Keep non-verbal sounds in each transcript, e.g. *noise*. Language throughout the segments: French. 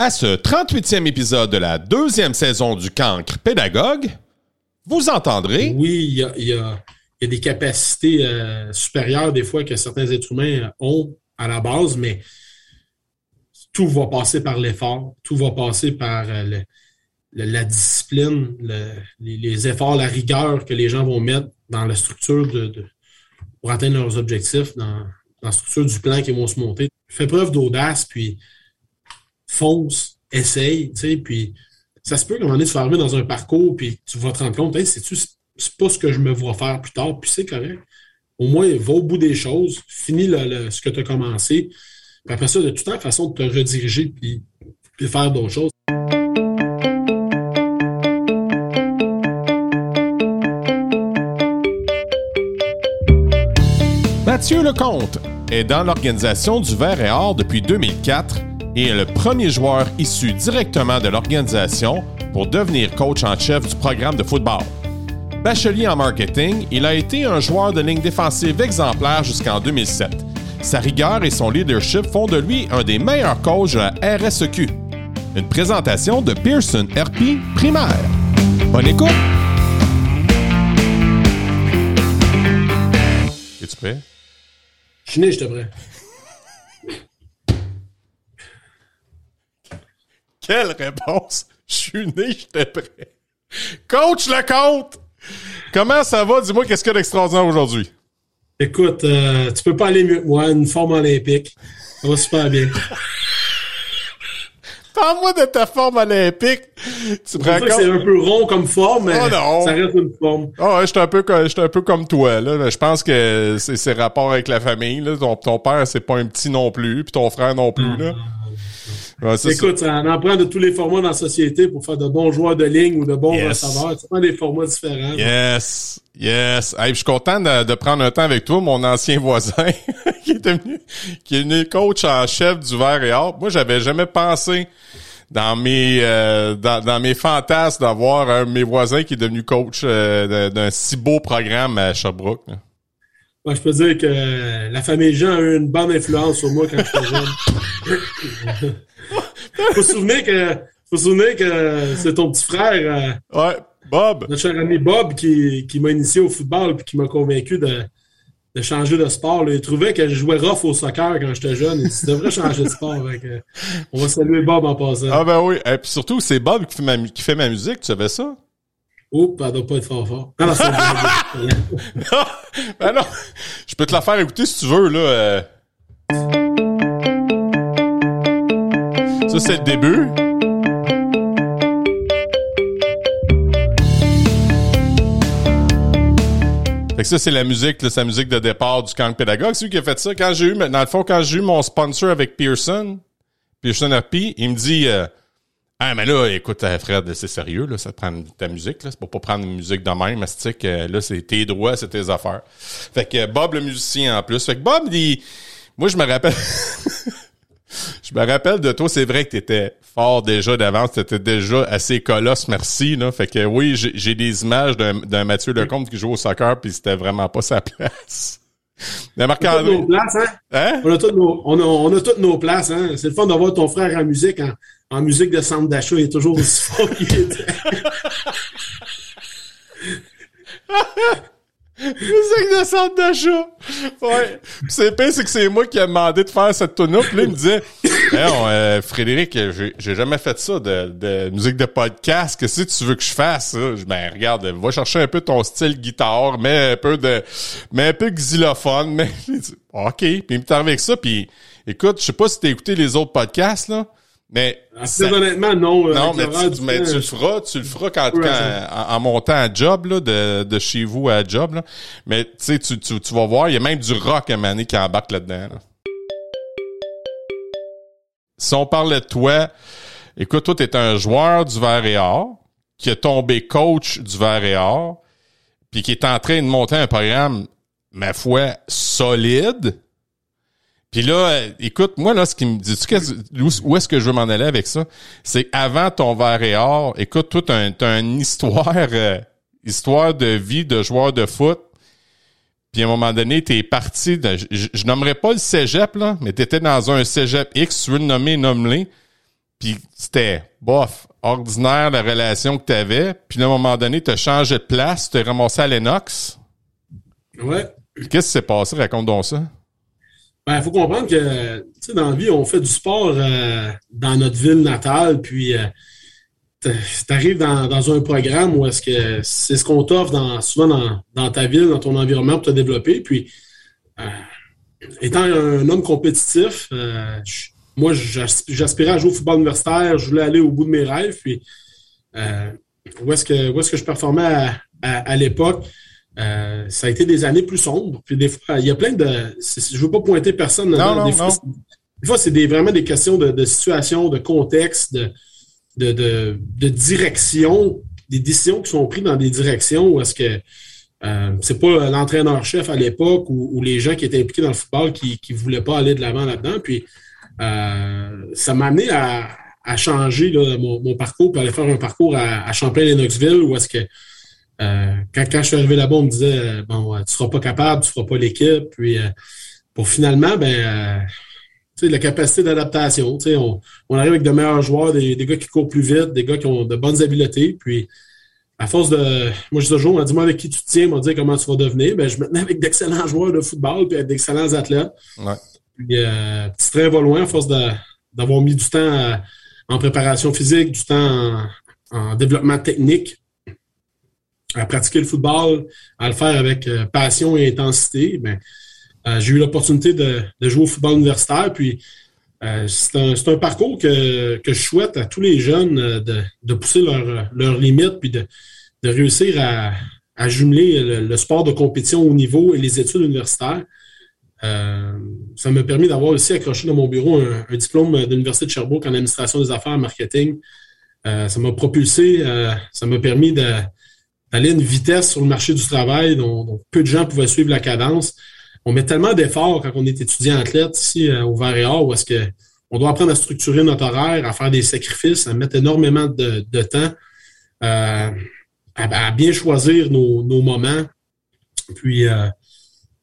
À ce 38e épisode de la deuxième saison du Cancre Pédagogue, vous entendrez. Oui, il y a, des capacités euh, supérieures des fois que certains êtres humains ont à la base, mais tout va passer par l'effort, tout va passer par euh, le, la discipline, le, les, les, efforts, la rigueur que les gens vont mettre dans la structure de, de pour atteindre leurs objectifs, dans, dans la structure du plan qu'ils vont se monter. Fais preuve d'audace, puis fonce, essaye, tu sais, puis ça se peut qu'à un moment donné, tu dans un parcours, puis tu vas te rendre compte, hey, c'est-tu, c'est pas ce que je me vois faire plus tard, puis c'est correct. Au moins, va au bout des choses, finis le, le, ce que tu as commencé, puis après ça, de toute façon de te rediriger, puis, puis faire d'autres choses. Mathieu Lecomte est dans l'organisation du Vert et Or depuis 2004 et est le premier joueur issu directement de l'organisation pour devenir coach en chef du programme de football. Bachelier en marketing, il a été un joueur de ligne défensive exemplaire jusqu'en 2007. Sa rigueur et son leadership font de lui un des meilleurs coachs de la RSEQ. Une présentation de Pearson RP primaire. Bonne écoute! Es-tu prêt? Je suis né, je te prêt. Quelle réponse! Je suis né, j'étais prêt. Coach le compte! Comment ça va? Dis-moi qu'est-ce qu'il y a d'extraordinaire aujourd'hui? Écoute, euh, tu peux pas aller mieux que moi, une forme olympique. Ça va super bien. *laughs* Parle-moi de ta forme olympique. Tu prends C'est un peu rond comme forme, mais oh ça reste une forme. Oh ouais, j'étais un peu, un peu comme toi, là. Je pense que c'est ses rapports avec la famille, là. Ton, ton père, c'est pas un petit non plus, puis ton frère non plus, là. Ouais, Écoute, ça. on en prend de tous les formats dans la société pour faire de bons joueurs de ligne ou de bons yes. receveurs. Tu prends des formats différents. Yes, yes. Hey, je suis content de, de, prendre un temps avec toi, mon ancien voisin, *laughs* qui est devenu, qui est devenu coach en chef du Vert et Or. Moi, j'avais jamais pensé dans mes euh, dans, dans, mes fantasmes d'avoir un de mes voisins qui est devenu coach euh, d'un si beau programme à Sherbrooke. Là. Moi, je peux dire que la famille Jean a eu une bonne influence sur moi quand j'étais jeune. *laughs* faut se souvenir que faut se souvenir que c'est ton petit frère. Euh, ouais, Bob. Notre cher ami Bob qui, qui m'a initié au football puis qui m'a convaincu de, de changer de sport. Là. Il trouvait que je jouais rough au soccer quand j'étais jeune. Il devrais changer de sport. On va saluer Bob en passant. Ah ben oui. Et puis surtout, c'est Bob qui fait, ma, qui fait ma musique. Tu savais ça? Oups, elle doit pas être fort fort. Non, non, *laughs* *laughs* non, ben non. Je peux te la faire écouter si tu veux, là. Euh... Ça, c'est le début. Fait que ça, c'est la musique, là, sa musique de départ du camp pédagogue. C'est lui qui a fait ça. Quand j'ai eu, dans le fond, quand j'ai eu mon sponsor avec Pearson, Pearson RP, il me dit, euh, ah, mais là, écoute, Fred, c'est sérieux, là, ça te prend ta musique, là. C'est pour pas prendre une musique de même, mastic. Euh, là, c'est tes droits, c'est tes affaires. Fait que Bob, le musicien, en plus. Fait que Bob, il, moi, je me rappelle, *laughs* je me rappelle de toi, c'est vrai que t'étais fort déjà d'avance, t'étais déjà assez colosse, merci, là. Fait que oui, j'ai des images d'un Mathieu Lecomte qui joue au soccer, puis c'était vraiment pas sa *laughs* place. Mais Marc-André. On, hein? hein? on, a toutes nos, on, a, on a toutes nos places, hein? C'est le fun d'avoir ton frère en musique, en, en musique de centre d'achat, il est toujours aussi fort qu'il était. Musique de centre d'achat. Ouais. C'est pire, c'est que c'est moi qui ai demandé de faire cette tune Puis là, il me disait, non, euh, Frédéric, j'ai jamais fait ça de, musique de podcast. Que tu veux que je fasse? Ben, regarde, va chercher un peu ton style guitare, mets un peu de, mets un peu xylophone, mais, *laughs* OK. Puis il me avec ça, puis écoute, je sais pas si t'as écouté les autres podcasts, là. Mais ça, honnêtement, non. Euh, non, mais, tu, mais tu, le feras, tu le feras quand, quand en, en, montant à job là, de, de chez vous à job. Là. Mais tu sais, tu, tu, tu vas voir, il y a même du rock à maner qui embarque là-dedans. Là. Si on parlait de toi, écoute, toi, tu es un joueur du Vert et Or, qui est tombé coach du Vert et Or, puis qui est en train de monter un programme, ma foi, solide puis là, euh, écoute, moi, là, ce qui me dit, où est-ce que je veux m'en aller avec ça? C'est avant ton verre et or, écoute, toi, t'as, as une histoire, euh, histoire de vie de joueur de foot. Puis à un moment donné, t'es parti, je, je, nommerai pas le cégep, là, mais t'étais dans un cégep X, tu veux le nommer, nomme-le. puis c'était, bof, ordinaire la relation que tu avais, puis à un moment donné, tu as changé de place, tu t'es ramassé à Lennox. Ouais. Qu'est-ce qui s'est passé? Raconte donc ça. Ben, il faut comprendre que, dans la vie, on fait du sport euh, dans notre ville natale, puis euh, tu arrives dans, un programme où est-ce que c'est ce qu'on t'offre souvent dans, ta ville, dans ton environnement pour te développer. Puis, euh, étant un homme compétitif, moi, j'aspirais à jouer au football universitaire, je voulais aller au bout de mes rêves. Puis, où est-ce que, je performais à, l'époque? Euh, ça a été des années plus sombres. Puis des fois, il y a plein de. Je veux pas pointer personne. Non, non, des, fois, des, fois, c'est vraiment des questions de, de, situation, de contexte, de, de, de, de, direction, des décisions qui sont prises dans des directions où est-ce que euh, c'est pas l'entraîneur-chef à l'époque ou, ou, les gens qui étaient impliqués dans le football qui ne voulaient pas aller de l'avant là-dedans. Puis euh, ça m'a amené à, à changer là, mon, mon, parcours, puis aller faire un parcours à, à Champlain-Lennoxville où est-ce que euh, quand, quand je suis arrivé là-bas, on me disait euh, bon, tu seras pas capable, tu feras pas l'équipe. Puis euh, pour finalement, ben euh, tu sais, la capacité d'adaptation. Tu sais, on, on arrive avec de meilleurs joueurs, des, des, gars qui courent plus vite, des gars qui ont de bonnes habiletés. Puis à force de. Moi, je dis toujours, on m'a dit moi avec qui tu tiens, on m'a dit comment tu vas devenir. Ben, je me tenais avec d'excellents *laughs* joueurs de football puis avec d'excellents athlètes. Ouais. Puis, euh, petit train va loin à force d'avoir mis du temps en préparation physique, du temps en, en, développement technique, à pratiquer le football, à le faire avec euh, passion et intensité. Ben, euh, j'ai eu l'opportunité de, de, jouer au football universitaire. Puis, euh, c'est un, parcours que, je souhaite à tous les jeunes de, de pousser leurs leur limites puis de, de réussir à, jumeler le, sport de compétition au niveau et les études universitaires. Ça m'a permis d'avoir aussi accroché dans mon bureau un, diplôme de l'Université de Sherbrooke en administration des affaires et marketing. Ça m'a propulsé, ça m'a permis à une vitesse sur le marché du travail dont, peu de gens pouvaient suivre la cadence. On met tellement d'efforts quand on est étudiant athlète ici au Varéor où est-ce que on doit apprendre à structurer notre horaire, à faire des sacrifices, à mettre énormément de, temps, à, à, bien choisir nos, nos moments. Puis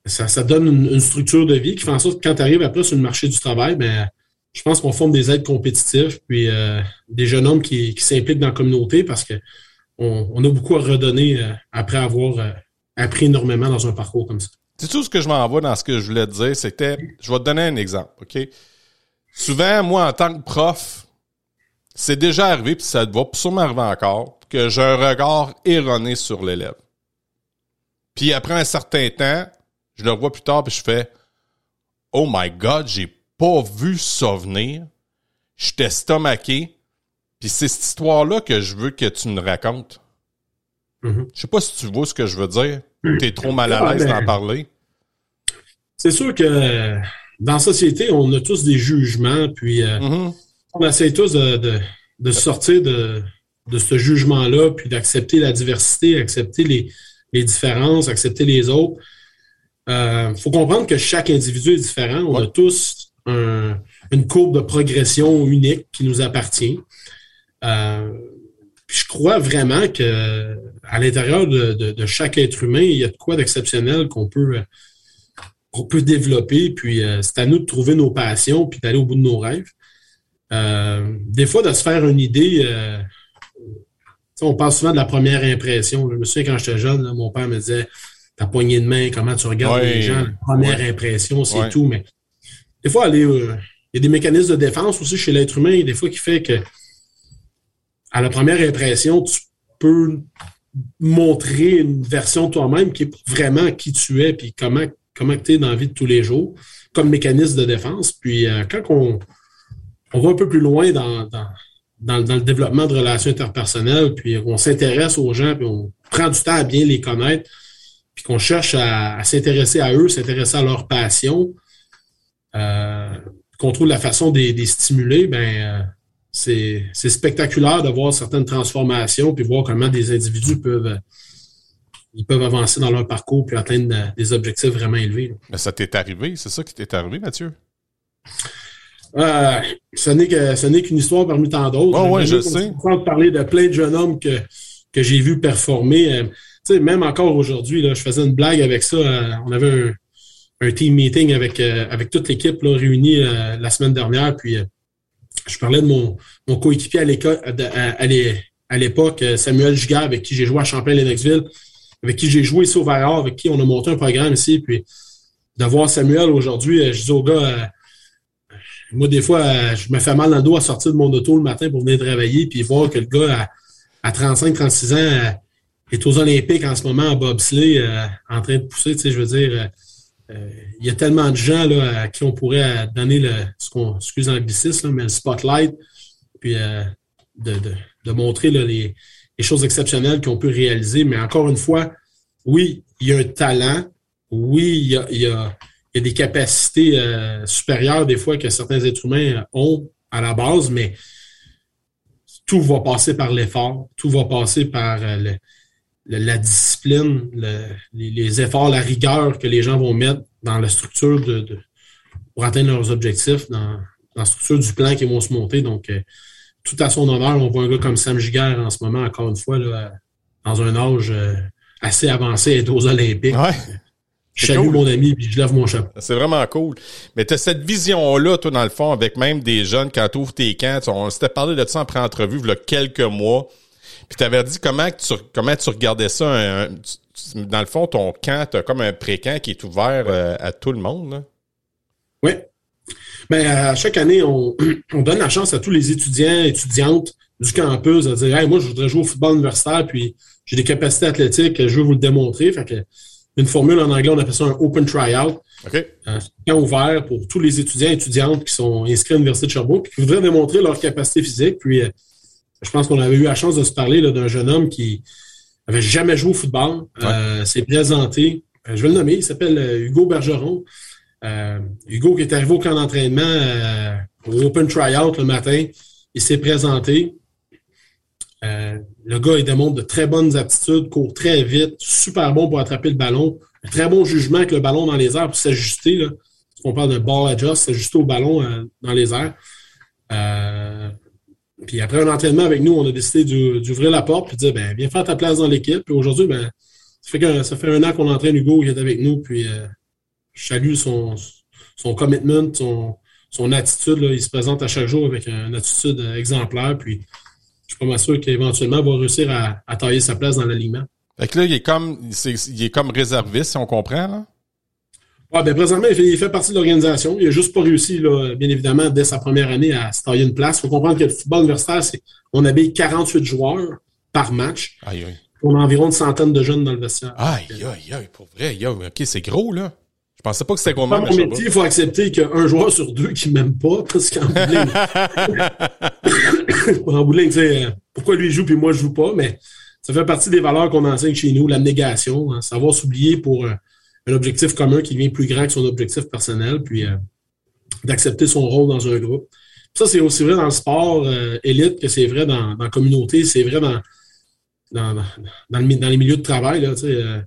ça, ça donne une, structure de vie qui fait en sorte que quand tu arrives après sur le marché du travail, ben, je pense qu'on forme des aides compétitifs, puis euh, des jeunes hommes qui, qui s'impliquent dans la communauté parce que on, a beaucoup à redonner euh, après avoir euh, appris énormément dans un parcours comme ça. C'est tout ce que je m'envoie dans ce que je voulais te dire, c'était, je vais te donner un exemple, OK? Souvent, moi, en tant que prof, c'est déjà arrivé, puis ça va sûrement arriver encore, que j'ai un regard erroné sur l'élève. Puis après un certain temps, je le revois plus tard, puis je fais Oh my God, j'ai pas vu ça venir. J'étais stomaqué. Puis c'est cette histoire-là que je veux que tu me racontes. Mm-hmm. Je sais pas si tu vois ce que je veux dire. Tu es trop mal à l'aise d'en parler. C'est sûr que dans la société, on a tous des jugements, puis euh, Mm-hmm. on essaie tous de, de, de sortir de, de ce jugement-là, puis d'accepter la diversité, accepter les, les différences, accepter les autres. Il euh, faut comprendre que chaque individu est différent. On Ouais. a tous un- une courbe de progression unique qui nous appartient. Euh, puis je crois vraiment que à l'intérieur de, de- de chaque être humain, il y a de quoi d'exceptionnel qu'on peut, qu'on peut développer. Puis euh, c'est à nous de trouver nos passions puis d'aller au bout de nos rêves. Euh, des fois, de se faire une idée. on parle souvent de la première impression. Je me souviens quand j'étais jeune, là, mon père me disait ta poignée de main, comment tu regardes Ouais, les gens, la première impression, c'est Ouais. tout. Mais des fois, aller, il y a des mécanismes de défense aussi chez l'être humain, des fois qui fait que à la première impression, tu peux montrer une version de toi-même qui est vraiment qui tu es, puis comment, comment tu es dans la vie de tous les jours, comme mécanisme de défense. Puis euh, quand on, on va un peu plus loin dans, dans, dans, dans le développement de relations interpersonnelles, puis on s'intéresse aux gens, puis on prend du temps à bien les connaître, puis qu'on cherche à, s'intéresser à eux, s'intéresser à leur passion, euh, qu'on trouve la façon de les stimuler, ben euh, c'est spectaculaire de voir certaines transformations, puis voir comment des individus peuvent ils peuvent avancer dans leur parcours puis atteindre des objectifs vraiment élevés. là. Mais ça t'est arrivé, c'est ça qui t'est arrivé, Mathieu? Euh, ce n'est que ce n'est qu'une histoire parmi tant d'autres. Ouais, ouais, je sais. puisse parler de plein de jeunes hommes que, que j'ai vu performer. Euh, tu sais, même encore aujourd'hui, là, je faisais une blague avec ça. euh, on avait un, un team meeting avec, avec toute l'équipe réunie la semaine dernière. Puis je parlais de mon, mon coéquipier à l'époque, Samuel Gigard, avec qui j'ai joué à Champlain-Lennoxville, avec qui j'ai joué ici au avec qui on a monté un programme ici. Puis de voir Samuel aujourd'hui, je dis au gars, moi, des fois, je me fais mal dans le dos à sortir de mon auto le matin pour venir travailler, puis voir que le gars à, 35-36 ans est aux Olympiques en ce moment en bobsleigh, en train de pousser, tu sais, je veux dire euh, il y a tellement de gens là, à qui on pourrait donner le, ce qu'on, excuse l'anglicisme, mais le spotlight, puis euh, de, de, de, montrer là, les, les, choses exceptionnelles qu'on peut réaliser. Mais encore une fois, oui, il y a un talent, oui, il y a, il y a, il y a des capacités euh, supérieures des fois que certains êtres humains ont à la base, mais tout va passer par l'effort, tout va passer par le, la discipline, les, efforts, la rigueur que les gens vont mettre dans la structure de, pour atteindre leurs objectifs, dans, la structure du plan qu'ils vont se monter. Donc, euh, tout à son honneur, on voit un gars comme Sam Giguère en ce moment, encore une fois, là, dans un âge euh, assez avancé, être aux Olympiques. Ouais. Je salue mon ami puis je lève mon chapeau. C'est vraiment cool. Mais tu as cette vision-là, toi, dans le fond, avec même des jeunes, quand tu ouvres tes camps, on s'était parlé de ça en pré-entrevue, il y a quelques mois. Puis tu avais dit comment tu, comment tu regardais ça. dans le fond, ton camp, tu as comme un pré-camp qui est ouvert euh, à tout le monde. Oui. Ben, à chaque année, *clears throat* on, donne la chance à tous les étudiants, étudiantes du campus de dire hey, moi, je voudrais jouer au football universitaire, puis j'ai des capacités athlétiques, je veux vous le démontrer. Fait que une formule en anglais, on appelle ça un open tryout. OK. Un camp ouvert pour tous les étudiants et étudiantes qui sont inscrits à l'Université de Sherbrooke, qui voudraient démontrer leur capacité physique, puis euh, je pense qu'on avait eu la chance de se parler d'un jeune homme qui avait jamais joué au football, euh, s'est présenté. Euh, je vais le nommer, il s'appelle euh, Hugo Bergeron. Hugo qui est arrivé au camp d'entraînement au Open Tryout le matin, il s'est présenté. le gars, il démontre de très bonnes aptitudes, court très vite, super bon pour attraper le ballon, un très bon jugement avec le ballon dans les airs pour s'ajuster. On parle de ball adjust, s'ajuster au ballon dans les airs. Puis après un entraînement avec nous, on a décidé d'ouvrir la porte et de dire ben, viens faire ta place dans l'équipe. Puis aujourd'hui, ben, ça fait, un an qu'on entraîne Hugo qui est avec nous. Puis euh, je salue son, son commitment, son, son attitude. Là. Il se présente à chaque jour avec une attitude exemplaire. Puis je suis pas mal sûr qu'éventuellement, il va réussir à, à tailler sa place dans l'alignement. Fait que là, il est comme, il est comme réserviste, si on comprend, là? Ah, ben, présentement, il fait, partie de l'organisation. Il n'a juste pas réussi, là, bien évidemment, dès sa première année à se tailler une place. Il faut comprendre que le football universitaire, c'est on habille 48 joueurs par match. Aïe, aïe. On a environ une centaine de jeunes dans le vestiaire. Aïe, aïe, aïe, pour vrai. OK, c'est gros, là. Je pensais pas que c'était gros même. il faut accepter qu'un joueur sur deux qui m'aime pas, parce qu'en bouling, tu sais, pourquoi lui joue puis moi je joue pas, mais ça fait partie des valeurs qu'on enseigne chez nous, l'abnégation, hein, savoir s'oublier pour, euh, un objectif commun qui devient plus grand que son objectif personnel, puis euh, d'accepter son rôle dans un groupe. Ça, c'est aussi vrai dans le sport euh, élite que c'est vrai dans, la communauté, c'est vrai dans, dans, dans, les milieux de travail. Là, euh, par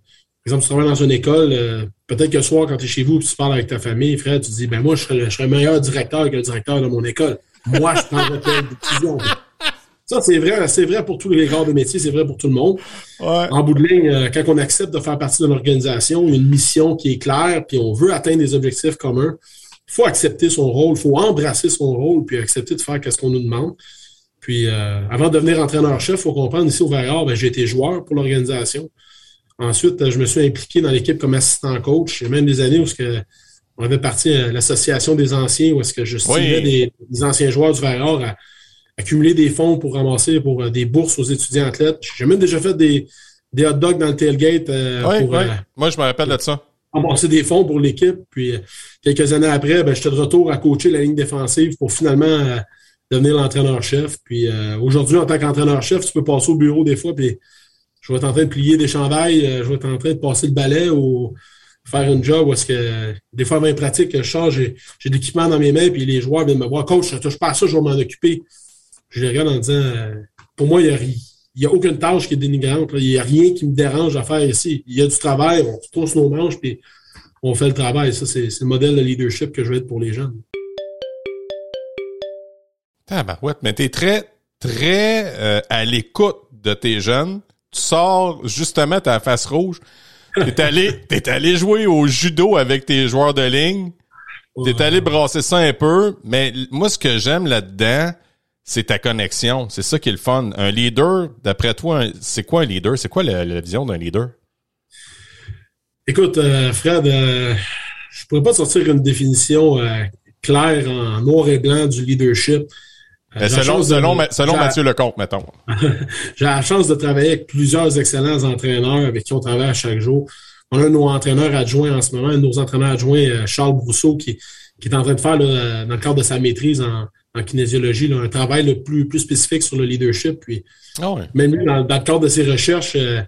exemple, tu travailles dans une école, peut-être que le soir, quand tu es chez vous tu parles avec ta famille, frère, tu dis ben moi, je serais, je serais meilleur directeur que le directeur de mon école. Moi, je prendrais telle décision. Ça, c'est vrai, c'est vrai pour tous les corps de métier, c'est vrai pour tout le monde. En bout de ligne, euh, quand on accepte de faire partie d'une organisation, une mission qui est claire, puis on veut atteindre des objectifs communs, il faut accepter son rôle, il faut embrasser son rôle, puis accepter de faire ce qu'on nous demande. Puis, euh, avant de devenir entraîneur-chef, il faut comprendre, ici au Vaillard, ben, j'ai été joueur pour l'organisation. Ensuite, je me suis impliqué dans l'équipe comme assistant coach. Il y a même des années où que, on avait parti à l'association des anciens, où est-ce que je suivais des, anciens joueurs du Vaillard à, accumuler des fonds pour ramasser pour euh, des bourses aux étudiants athlètes. J'ai même déjà fait des, des hot dogs dans le tailgate. Euh, pour, euh, Moi, je me rappelle de ça. Ramasser des fonds pour l'équipe. Puis quelques années après, ben, j'étais de retour à coacher la ligne défensive pour finalement devenir l'entraîneur-chef. Puis aujourd'hui, en tant qu'entraîneur-chef, tu peux passer au bureau des fois, puis je vais être en train de plier des chandails, je vais être en train de passer le balai ou faire une job est-ce que des fois, avant pratique, je change, j'ai, j'ai de l'équipement dans mes mains, puis les joueurs viennent me voir, coach, je touche pas à ça, je vais m'en occuper je les regarde en disant, euh, pour moi, il n'y a, a, aucune tâche qui est dénigrante. Il n'y a rien qui me dérange à faire ici. Il y a du travail, on se trousse nos manches, puis on fait le travail. Ça, c'est le modèle de leadership que je veux être pour les jeunes. ouais, mais tu es très, très euh, à l'écoute de tes jeunes. Tu sors justement ta face rouge. T'es allé, *laughs* allé jouer au judo avec tes joueurs de ligne. T'es allé brasser ça un peu, mais moi, ce que j'aime là-dedans, c'est ta connexion. C'est ça qui est le fun. Un leader, d'après toi, c'est quoi un leader? C'est quoi la, vision d'un leader? Écoute, euh, Fred, euh, je pourrais pas sortir une définition euh, claire en noir et blanc du leadership. Ben, selon, selon, selon Mathieu Lecomte, mettons. *laughs* J'ai la chance de travailler avec plusieurs excellents entraîneurs avec qui on travaille à chaque jour. On a nos entraîneurs adjoints en ce moment, un de nos entraîneurs adjoints, euh, Charles Brousseau, qui, qui est en train de faire, là, dans le cadre de sa maîtrise en, en kinésiologie, là, un travail le plus, plus spécifique sur le leadership. Puis, ah Même lui, dans, le cadre de ses recherches, euh,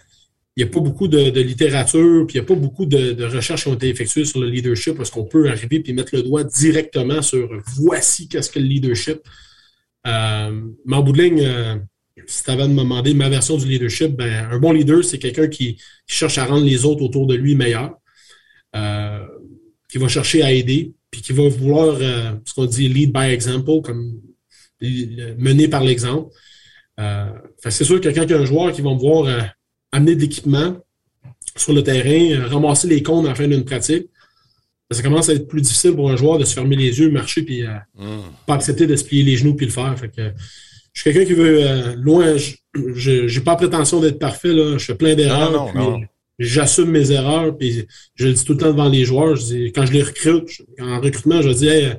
il n'y a pas beaucoup de, de littérature, puis il n'y a pas beaucoup de, de, recherches qui ont été effectuées sur le leadership parce qu'on peut arriver puis mettre le doigt directement sur voici qu'est-ce que le leadership. Euh, mais en bout de ligne, euh, si tu avais de me demander ma version du leadership, ben, un bon leader, c'est quelqu'un qui, cherche à rendre les autres autour de lui meilleurs, euh, qui va chercher à aider, puis qui va vouloir, euh, ce qu'on dit lead by example, comme mener par l'exemple. Euh, c'est sûr, quelqu'un qui a un joueur qui va me voir euh, amener de l'équipement sur le terrain, ramasser les comptes à la fin d'une pratique, ça commence à être plus difficile pour un joueur de se fermer les yeux, marcher, puis mm. pas accepter de se plier les genoux puis le faire. Fait que, je suis quelqu'un qui veut euh, loin. Je j'ai pas prétention d'être parfait là. Je fais plein d'erreurs. J'assume mes erreurs. Puis je le dis tout le temps devant les joueurs. Je dis, quand je les recrute, en recrutement, je dis hey,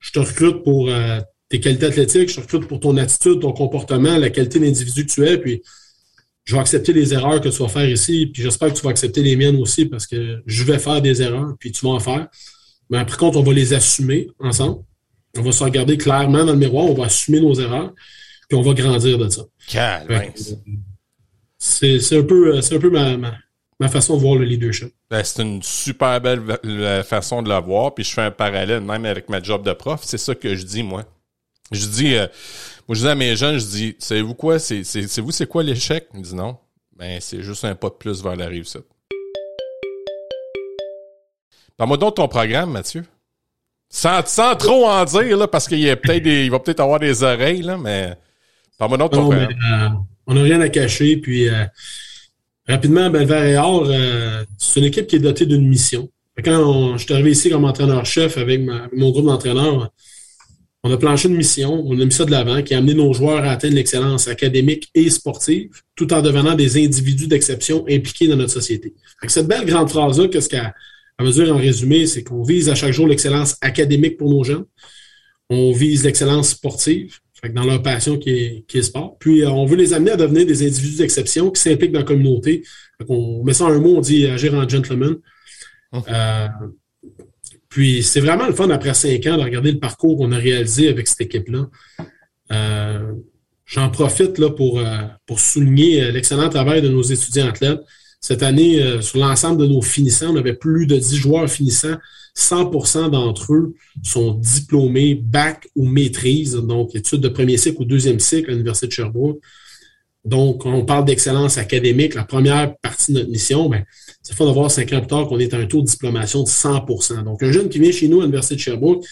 je te recrute pour euh, tes qualités athlétiques, je te recrute pour ton attitude, ton comportement, la qualité d'individu que tu es. Puis je vais accepter les erreurs que tu vas faire ici. Puis j'espère que tu vas accepter les miennes aussi parce que je vais faire des erreurs. Puis tu vas en faire. Mais après contre, on va les assumer ensemble. On va se regarder clairement dans le miroir. On va assumer nos erreurs puis on va grandir de ça. C'est un peu, un peu ma, ma, façon de voir le leadership. Ben, c'est une super belle façon de la voir, puis je fais un parallèle même avec ma job de prof. C'est ça que je dis, moi. Je dis, euh, moi, je dis à mes jeunes, je dis, savez-vous quoi, c'est vous, c'est quoi l'échec? Ils disent non. Ben, c'est juste un pas de plus vers la réussite. Parle-moi donc ton programme, Mathieu. Sans, sans trop en dire, là, parce qu'il y a peut-être il va peut-être avoir des oreilles, là, mais euh, on n'a rien à cacher. Puis euh, rapidement, Belver et Or, c'est une équipe qui est dotée d'une mission. Quand je suis arrivé ici comme entraîneur-chef avec, mon groupe d'entraîneurs, on a planché une mission, on a mis ça de l'avant, qui a amené nos joueurs à atteindre l'excellence académique et sportive, tout en devenant des individus d'exception impliqués dans notre société. cette belle grande phrase-là, qu'est-ce qu'elle dire en résumé, c'est qu'on vise à chaque jour l'excellence académique pour nos jeunes, on vise l'excellence sportive, dans leur passion qui est, qui est sport. Puis, euh, on veut les amener à devenir des individus d'exception qui s'impliquent dans la communauté. on met ça en un mot, on dit agir en gentleman. Hum. Euh, puis, c'est vraiment le fun, après cinq ans, de regarder le parcours qu'on a réalisé avec cette équipe-là. Euh, j'en profite là, pour, pour souligner l'excellent travail de nos étudiants athlètes. Cette année, sur l'ensemble de nos finissants, on avait plus de 10 joueurs finissants 100% d'entre eux sont diplômés bac ou maîtrise, donc études de premier cycle ou deuxième cycle à l'Université de Sherbrooke. Donc, on parle d'excellence académique, la première partie de notre mission, ben, c'est fun de voir cinq ans plus tard qu'on est à un taux de diplomation de 100% Donc, un jeune qui vient chez nous à l'Université de Sherbrooke,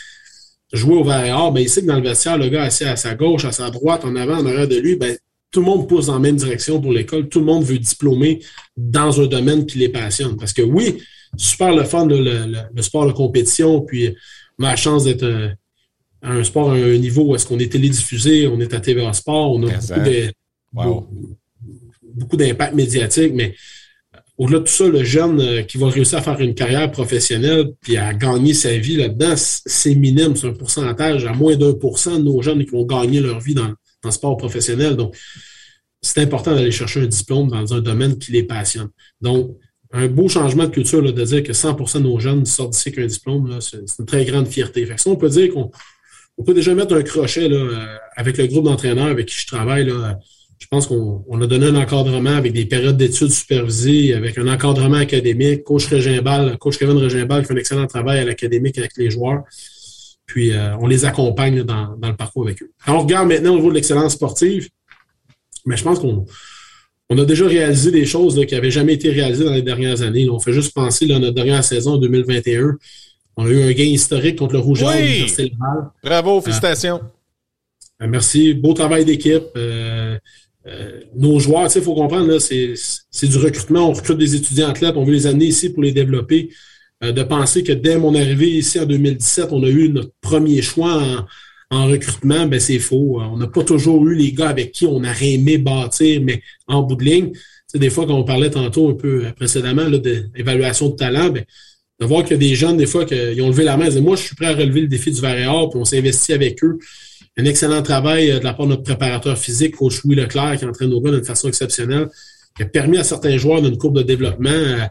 jouer au verre ben, il sait que dans le vestiaire, le gars assis à sa gauche, à sa droite, en avant, en arrière de lui, ben, tout le monde pousse dans la même direction pour l'école. Tout le monde veut diplômer dans un domaine qui les passionne. Parce que oui, super le fun, le, sport de compétition. Puis on a la chance d'être euh, un, sport à un niveau où est-ce qu'on est télédiffusé, on est à TVA Sport, on a beaucoup, d'impact médiatique, mais au-delà de tout ça, le jeune euh, qui va réussir à faire une carrière professionnelle puis à gagner sa vie là-dedans, c'est minime, c'est un pourcentage, à moins d'un pour cent de nos jeunes qui vont gagner leur vie dans, dans le sport professionnel. Donc, c'est important d'aller chercher un diplôme dans un domaine qui les passionne. Donc, un beau changement de culture là, de dire que 100% de nos jeunes sortent d'ici avec un diplôme, c'est une très grande fierté. Fait que on peut dire qu'on on peut déjà mettre un crochet là, euh, avec le groupe d'entraîneurs avec qui je travaille. Là, je pense qu'on on a donné un encadrement avec des périodes d'études supervisées, avec un encadrement académique. Coach Regimbal, coach Kevin Regimbal fait un excellent travail à l'académique avec les joueurs. Puis euh, on les accompagne dans, dans, le parcours avec eux. on regarde maintenant au niveau de l'excellence sportive, mais je pense qu'on on a déjà réalisé des choses qui n'avaient jamais été réalisées dans les dernières années. on fait juste penser à notre dernière saison 2021. On a eu un gain historique contre le Rouge oui! Bravo, félicitations. Euh, merci. Beau travail d'équipe. Euh, euh, nos joueurs, il faut comprendre, c'est du recrutement. On recrute des étudiants athlètes. On veut les amener ici pour les développer. de penser que dès mon arrivée ici en 2017, on a eu notre premier choix en, recrutement, ben c'est faux. On n'a pas toujours eu les gars avec qui on aurait aimé bâtir, mais en bout de ligne, des fois, quand on parlait tantôt un peu précédemment d'évaluation de, talent, ben, de voir a des jeunes, des fois, qui ont levé la main et disent Moi, je suis prêt à relever le défi du Varéor, puis on s'est investi avec eux. Un excellent travail euh, de la part de notre préparateur physique, coach Louis Leclerc, qui entraîne nos gars d'une façon exceptionnelle, qui a permis à certains joueurs d'une courbe de développement euh,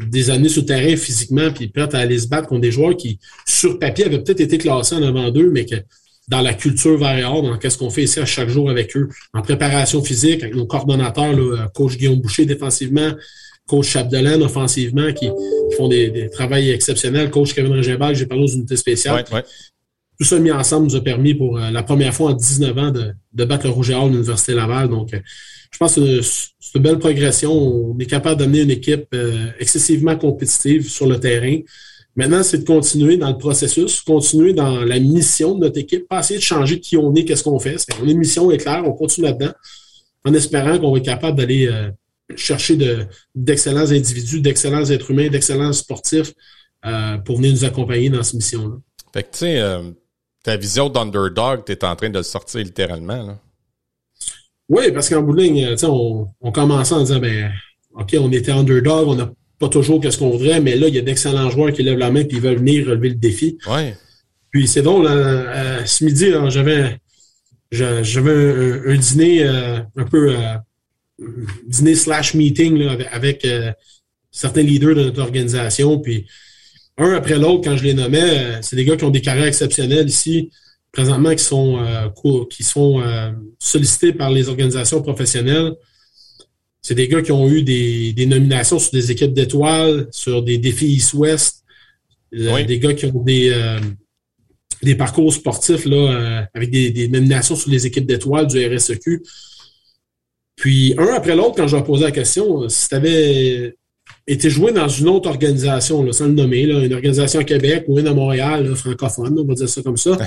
des années sur terrain physiquement, puis prêts à aller se battre contre des joueurs qui, sur papier, avaient peut-être été classés en avant d'eux, mais que dans la culture variable, dans qu'est-ce qu'on fait ici à chaque jour avec eux, en préparation physique, avec nos coordonnateurs, là, euh, coach Guillaume Boucher défensivement, coach Chapdelaine offensivement, qui, font des, des travaux exceptionnels, coach Kevin Regenbach, j'ai parlé aux unités spéciales. Tout ça mis ensemble nous a permis pour euh, la première fois en 19 ans de, de battre le Rouge et Or de l'Université Laval. Donc, euh, je pense que c'est une belle progression. On est capable d'amener une équipe excessivement compétitive sur le terrain. Maintenant, c'est de continuer dans le processus, continuer dans la mission de notre équipe, pas essayer de changer qui on est, qu'est-ce qu'on fait. On est mission est claire, on continue là-dedans, en espérant qu'on va être capable d'aller euh, chercher d'excellents individus, d'excellents êtres humains, d'excellents sportifs euh, pour venir nous accompagner dans cette mission-là. Fait que, tu sais, euh, ta vision d'underdog, tu es en train de le sortir littéralement, là. Oui, parce qu'en bout de ligne, on, on commençait en disant, ben, OK, on était underdog, on a pas toujours qu'est-ce qu'on voudrait, mais là, il y a d'excellents joueurs qui lèvent la main et qui veulent venir relever le défi. Ouais. Puis c'est drôle, euh, ce midi, j'avais j'avais un, dîner euh, un peu euh, dîner slash meeting là, avec, certains leaders de notre organisation. Puis un après l'autre, quand je les nommais, c'est des gars qui ont des carrières exceptionnelles ici, présentement, qui sont qui sont sollicités par les organisations professionnelles c'est des gars qui ont eu des, des nominations sur des équipes d'étoiles, sur des défis East-West, euh, des gars qui ont des, euh, des parcours sportifs là, euh, avec des, des, nominations sur les équipes d'étoiles du RSEQ. Puis, un après l'autre, quand je leur posais la question, si tu avais été joué dans une autre organisation, là, sans le nommer, là, une organisation à Québec ou une à Montréal, francophone, on va dire ça comme ça,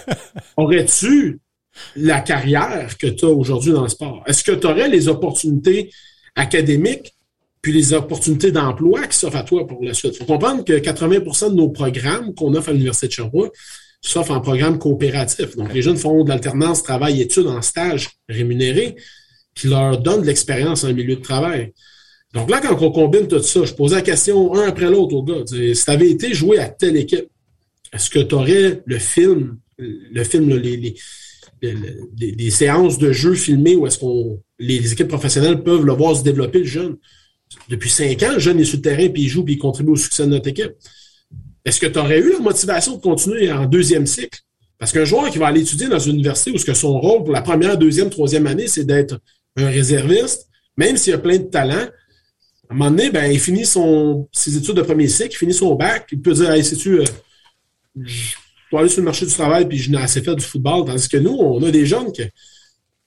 *laughs* aurais-tu la carrière que tu as aujourd'hui dans le sport? Est-ce que tu aurais les opportunités académiques puis les opportunités d'emploi qui s'offrent à toi pour la suite? Il faut comprendre que 80% de nos programmes qu'on offre à l'Université de Sherbrooke s'offrent en programme coopératif. Donc, les jeunes font de l'alternance travail-études en stage rémunéré qui leur donne de l'expérience en milieu de travail. Donc là, quand on combine tout ça, je posais la question un après l'autre au gars. Si tu avais été joué à telle équipe, est-ce que tu aurais le film, le film, les, des, séances de jeux filmés où est-ce qu'on les équipes professionnelles peuvent le voir se développer, le jeune. Depuis cinq ans, le jeune est sur le terrain, puis il joue, puis il contribue au succès de notre équipe. Est-ce que tu aurais eu la motivation de continuer en deuxième cycle? Parce qu'un joueur qui va aller étudier dans une université où ce que son rôle pour la première, deuxième, troisième année, c'est d'être un réserviste, même s'il a plein de talent, à un moment donné, ben, il finit ses études de premier cycle, il finit son bac, il peut dire, hey, sais-tu, euh, pour aller sur le marché du travail, puis je n'ai assez fait du football. Tandis que nous, on a des jeunes qui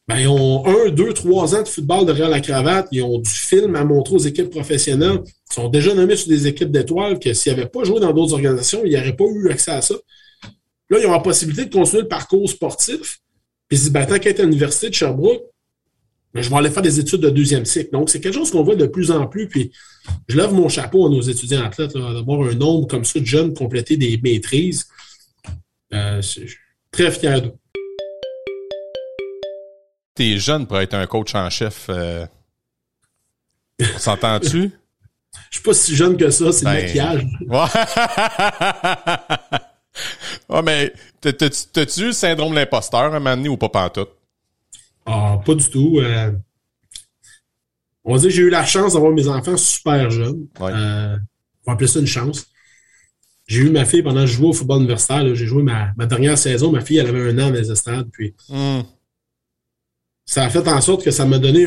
ben, ont un, deux, trois ans de football derrière la cravate. Ils ont du film à montrer aux équipes professionnelles. Ils sont déjà nommés sur des équipes d'étoiles que s'ils n'avaient pas joué dans d'autres organisations, ils n'auraient pas eu accès à ça. Là, ils ont la possibilité de continuer le parcours sportif. Puis ils se disent, ben, tant qu'à être à l'Université de Sherbrooke, ben, je vais aller faire des études de deuxième cycle. Donc, c'est quelque chose qu'on voit de plus en plus. Puis, je lève mon chapeau à nos étudiants athlètes d'avoir un nombre comme ça de jeunes compléter des maîtrises. Euh, je suis très fier d'eux. T'es jeune pour être un coach en chef. Euh... S'entends-tu? *laughs* Je suis pas si jeune que ça, c'est le ben, maquillage. Ouais. *laughs* mais t'as-tu eu le syndrome de l'imposteur un moment donné ou pas pantoute? Ah, pas du tout. Euh, on va dire que j'ai eu la chance d'avoir mes enfants super jeunes. Euh, on va appeler ça une chance. J'ai eu ma fille pendant que je jouais au football universitaire. J'ai joué ma, dernière saison. Ma fille, elle avait un an dans les estrades. Puis, hmm. ça a fait en sorte que ça m'a donné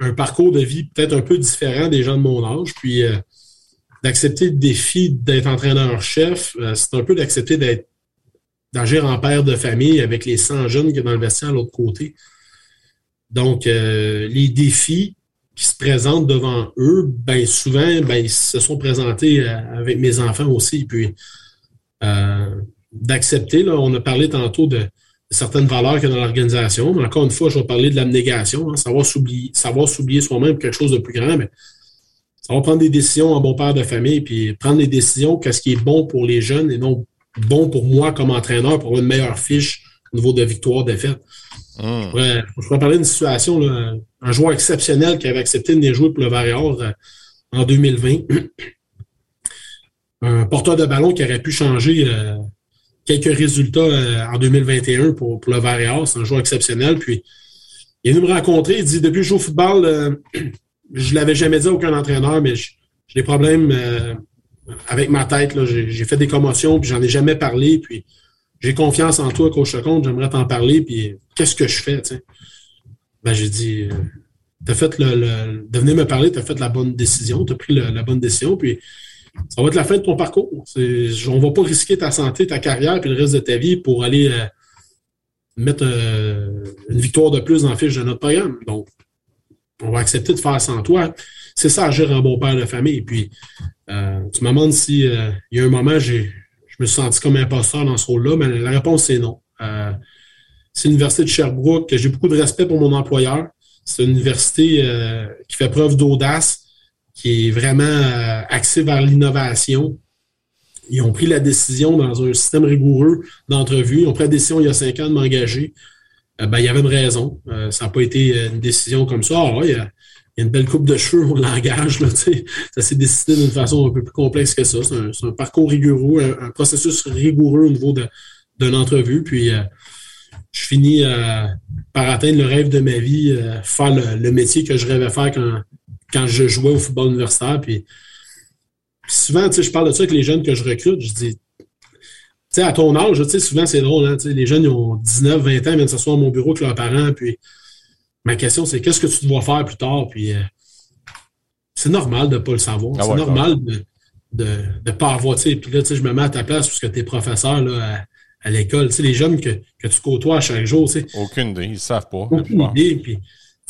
un, parcours de vie peut-être un peu différent des gens de mon âge. Puis, euh, d'accepter le défi d'être entraîneur-chef, euh, c'est un peu d'accepter d'être d'agir en père de famille avec les 100 jeunes qui sont dans le vestiaire à l'autre côté. Donc, euh, les défis, qui se présentent devant eux, ben souvent, ben, ils se sont présentés euh, avec mes enfants aussi. Puis euh, d'accepter, là, on a parlé tantôt de, certaines valeurs qu'il y a dans l'organisation. Mais encore une fois, je vais parler de l'abnégation, hein, savoir s'oublier, savoir s'oublier soi-même quelque chose de plus grand. Mais va prendre des décisions en bon père de famille, puis prendre des décisions, qu'est-ce qui est bon pour les jeunes et non bon pour moi comme entraîneur pour avoir une meilleure fiche au niveau de victoire, défaite. Mmh. Je, pourrais, parler d'une situation, un joueur exceptionnel qui avait accepté de jouer pour le Varior euh, en 2020. un porteur de ballon qui aurait pu changer euh, quelques résultats euh, en 2021 pour, pour le Varior. C'est un joueur exceptionnel. Puis, il est venu me rencontrer. Il dit Depuis que je joue au football, *clears throat* je l'avais jamais dit à aucun entraîneur, mais j'ai des problèmes avec ma tête. J'ai fait des commotions, puis j'en ai jamais parlé. Puis j'ai confiance en toi, coach compte, j'aimerais t'en parler, puis qu'est-ce que je fais, Ben, j'ai dit, euh, t'as fait le, de venir me parler, t'as fait la bonne décision, t'as pris la bonne décision, puis ça va être la fin de ton parcours. On va pas risquer ta santé, ta carrière, puis le reste de ta vie pour aller euh, mettre euh, une victoire de plus dans le fiche de notre programme. Donc, on va accepter de faire sans toi. C'est ça, agir en bon père de famille. Puis, tu me demandes si il y a un moment, j'ai me suis senti comme imposteur dans ce rôle-là, mais la réponse, c'est non. Euh, c'est l'Université de Sherbrooke. J'ai beaucoup de respect pour mon employeur. C'est une université euh, qui fait preuve d'audace, qui est vraiment euh, axée vers l'innovation. Ils ont pris la décision dans un système rigoureux d'entrevue. Ils ont pris la décision il y a cinq ans de m'engager. ben, il y avait une raison. ça n'a pas été une décision comme ça. Ah, il a une belle coupe de cheveux au langage. Là, *laughs* ça s'est décidé d'une façon un peu plus complexe que ça. C'est un, parcours rigoureux, un, processus rigoureux au niveau d'une entrevue. Puis euh, je finis euh, par atteindre le rêve de ma vie, euh, faire le, métier que je rêvais faire quand, quand je jouais au football universitaire. Puis, souvent, je parle de ça avec les jeunes que je recrute. Je dis, à ton âge, souvent c'est drôle, hein, les jeunes ils ont 19, 20 ans, ils viennent s'asseoir à mon bureau avec leurs parents, puis Ma question, c'est qu'est-ce que tu dois faire plus tard? Puis euh, c'est normal de ne pas le savoir. Ah c'est normal de ne pas avoir. Puis là, je me mets à ta place parce que tu es professeur là, à, l'école. Les jeunes que, que, tu côtoies chaque jour. Aucune idée, ils ne savent pas. Aucune idée. Puis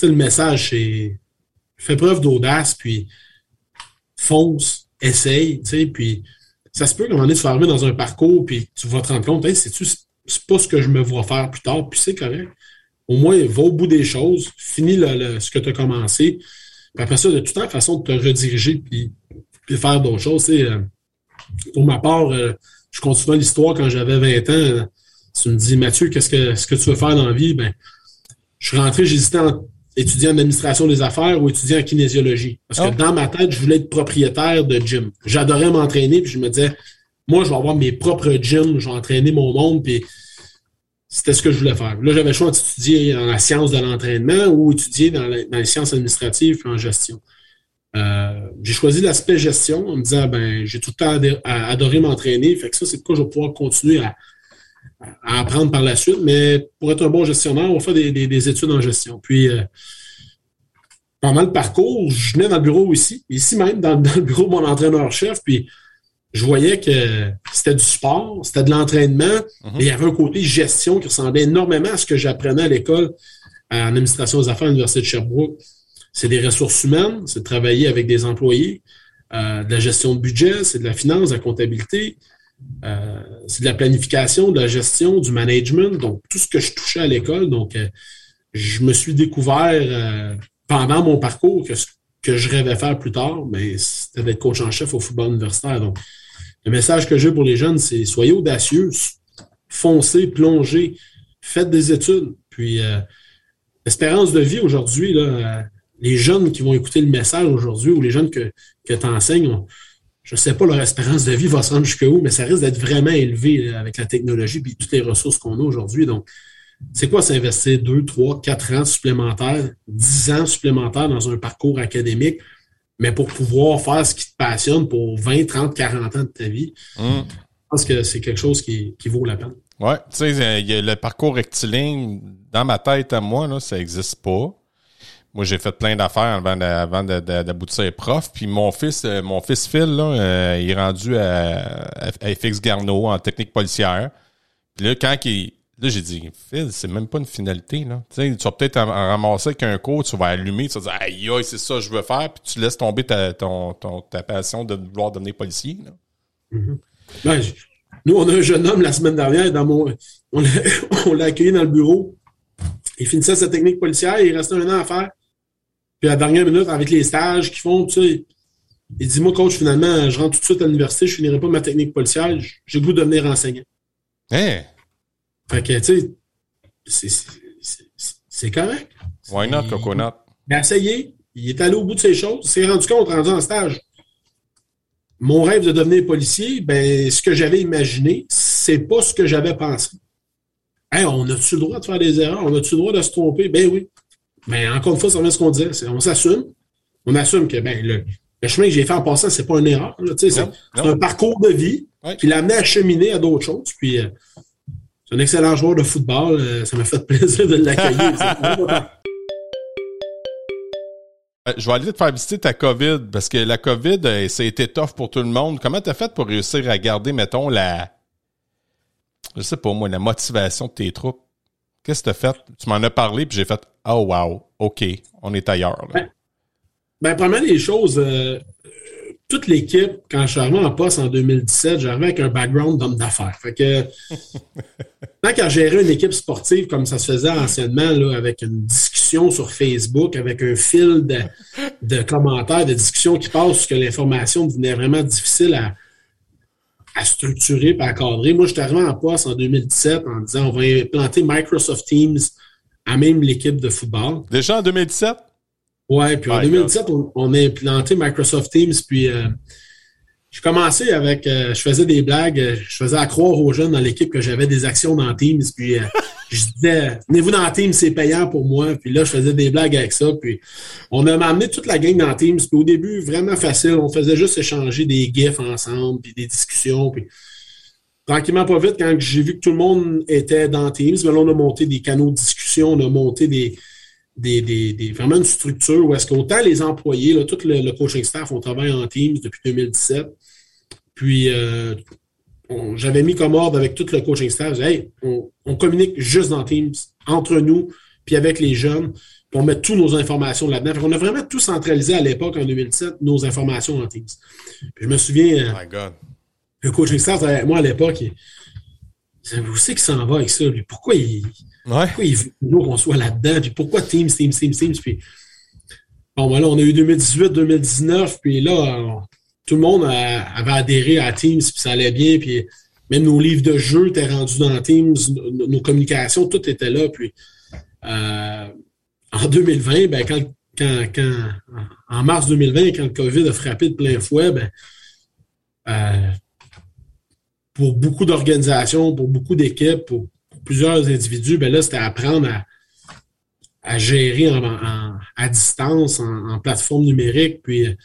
le message, c'est fais preuve d'audace, puis fonce, essaye. Puis ça se peut qu'à un moment donné, tu vas arriver dans un parcours, puis tu vas te rendre compte, hey, c'est-tu, c'est pas ce que je me vois faire plus tard, puis c'est correct au moins, va au bout des choses, finis ce que tu as commencé. Puis après ça, de toute façon de te rediriger puis, puis faire d'autres choses. Euh, pour ma part, euh, je continue l'histoire quand j'avais 20 ans. Tu me dis, Mathieu, qu'est-ce que, ce que tu veux faire dans la vie? Ben, je suis rentré, j'hésitais en étudiant en administration des affaires ou étudiant en kinésiologie. Parce que oh. dans ma tête, je voulais être propriétaire de gym. J'adorais m'entraîner, puis je me disais, moi, je vais avoir mes propres gyms, je vais entraîner mon monde, puis c'était ce que je voulais faire. Là, j'avais le choix d'étudier dans la science de l'entraînement ou étudier dans, les sciences administratives et en gestion. Euh, j'ai choisi l'aspect gestion en me disant, ben, j'ai tout le temps adoré m'entraîner. Fait que ça, c'est de quoi je vais pouvoir continuer à, apprendre par la suite. Mais pour être un bon gestionnaire, on fait des, des, études en gestion. Puis, euh, pendant le parcours, je venais dans le bureau ici, ici même, dans, le bureau de mon entraîneur-chef. Puis, je voyais que c'était du sport, c'était de l'entraînement, mhm. et il y avait un côté gestion qui ressemblait énormément à ce que j'apprenais à l'école en administration des affaires à l'Université de Sherbrooke. C'est des ressources humaines, c'est de travailler avec des employés, euh, de la gestion de budget, c'est de la finance, de la comptabilité, euh, c'est de la planification, de la gestion, du management, donc tout ce que je touchais à l'école. Donc, euh, je me suis découvert pendant mon parcours que ce que je rêvais faire plus tard, mais c'était d'être coach en chef au football universitaire. Donc, le message que j'ai pour les jeunes, c'est soyez audacieux, foncez, plongez, faites des études. Puis, euh, l'espérance de vie aujourd'hui, euh, les jeunes qui vont écouter le message aujourd'hui ou les jeunes que, que tu enseignes, je ne sais pas leur espérance de vie va se rendre jusqu'où, mais ça risque d'être vraiment élevé avec la technologie et toutes les ressources qu'on a aujourd'hui. Donc, c'est quoi s'investir 2, 3, 4 ans supplémentaires, 10 ans supplémentaires dans un parcours académique, mais pour pouvoir faire ce qui te passionne pour 20, 30, 40 ans de ta vie? Hmm. Je pense que c'est quelque chose qui, vaut la peine. Ouais, tu sais, le parcours rectiligne, dans ma tête à moi, là, ça n'existe pas. Moi, j'ai fait plein d'affaires avant, d'aboutir prof. Puis mon fils, euh, mon fils Phil, là, euh, il est rendu à, à FX Garneau en technique policière. Puis là, quand il, Là, j'ai dit, Phil, c'est même pas une finalité, là. Tu vas peut-être en, ramasser qu'un cours, tu vas allumer, tu vas dire, aïe, aïe, c'est ça que je veux faire, puis tu laisses tomber ta, ton, ta passion de vouloir devenir policier, là. Mm-hmm. ben, nous, on a un jeune homme la semaine dernière, dans mon, *laughs* on l'a accueilli dans le bureau. Il finissait sa technique policière, il restait un an à faire. Puis à la dernière minute, avec les stages qu'ils font, tu sais, Il dit, moi, coach, finalement, je rentre tout de suite à l'université, je finirai pas ma technique policière, j'ai le goût de devenir enseignant. Hein? Fait que, tu sais, c'est correct. Why not, Coconut? Il a essayé, il est allé au bout de ses choses, il s'est rendu compte, rendu en stage. Mon rêve de devenir policier, ben, ce que j'avais imaginé, c'est pas ce que j'avais pensé. Hey, on a-tu le droit de faire des erreurs? On a-tu le droit de se tromper? Ben oui. Mais encore une fois, ça revient ce qu'on disait. On s'assume. On assume que ben, le, chemin que j'ai fait en passant, c'est pas une erreur. C'est un parcours de vie qui l'a amené à cheminer à d'autres choses. Puis, euh, c'est un excellent joueur de football. Euh, ça m'a fait *laughs* plaisir de l'accueillir. Euh, je vais aller te faire visiter ta COVID parce que la COVID, euh, ça a été tough pour tout le monde. Comment tu as fait pour réussir à garder, mettons, la. Je sais pas moi, la motivation de tes troupes? Qu'est-ce que tu as fait? Tu m'en as parlé, puis j'ai fait Oh wow, OK, on est ailleurs. Ben, ben, premièrement, les choses, euh, toute l'équipe, quand je suis arrivé en poste en 2017, j'arrivais avec un background d'homme d'affaires. Fait que, *laughs* tant qu'à gérer une équipe sportive comme ça se faisait anciennement, là, avec une discussion sur Facebook, avec un fil de, commentaires, de discussions qui passent, que l'information devenait vraiment difficile à, à structurer et à cadrer. Moi, je suis arrivé en poste en 2017 en disant on va implanter Microsoft Teams à même l'équipe de football. Déjà en 2017? Ouais, puis en 2017, on, a implanté Microsoft Teams, puis euh, je commençais avec, euh, je faisais des blagues, euh, je faisais à croire aux jeunes dans l'équipe que j'avais des actions dans Teams, puis *laughs* je disais, venez-vous dans Teams, c'est payant pour moi, puis là, je faisais des blagues avec ça, puis on a amené toute la gang dans Teams, puis au début, vraiment facile, on faisait juste échanger des gifs ensemble, puis des discussions, puis tranquillement, pas vite, quand j'ai vu que tout le monde était dans Teams, ben là, on a monté des canaux de discussion, on a monté des des, vraiment une structure où est-ce qu'autant les employés, là, tout le, coaching staff, on travaille en Teams depuis 2017. Puis, euh, j'avais mis comme ordre avec tout le coaching staff, hey, on, communique juste dans Teams, entre nous, puis avec les jeunes, puis on met toutes nos informations là-dedans. On a vraiment tout centralisé à l'époque, en 2017, nos informations en Teams. Puis je me souviens, oh my God. le coaching staff, moi à l'époque, vous savez qu'il s'en va avec ça, lui. Pourquoi il, pourquoi il veut qu'on soit là-dedans? Puis pourquoi Teams, Teams, Teams, Teams? Puis, bon, voilà, on a eu 2018, 2019, puis là, tout le monde avait adhéré à Teams, puis ça allait bien, puis même nos livres de jeu étaient rendus dans Teams, nos, communications, tout était là. Puis euh, en 2020, ben, quand, quand, quand, en mars 2020, quand le COVID a frappé de plein fouet, ben, euh, pour beaucoup d'organisations, pour beaucoup d'équipes, pour plusieurs individus, ben là, c'était apprendre à, gérer à distance, en, plateforme numérique, puis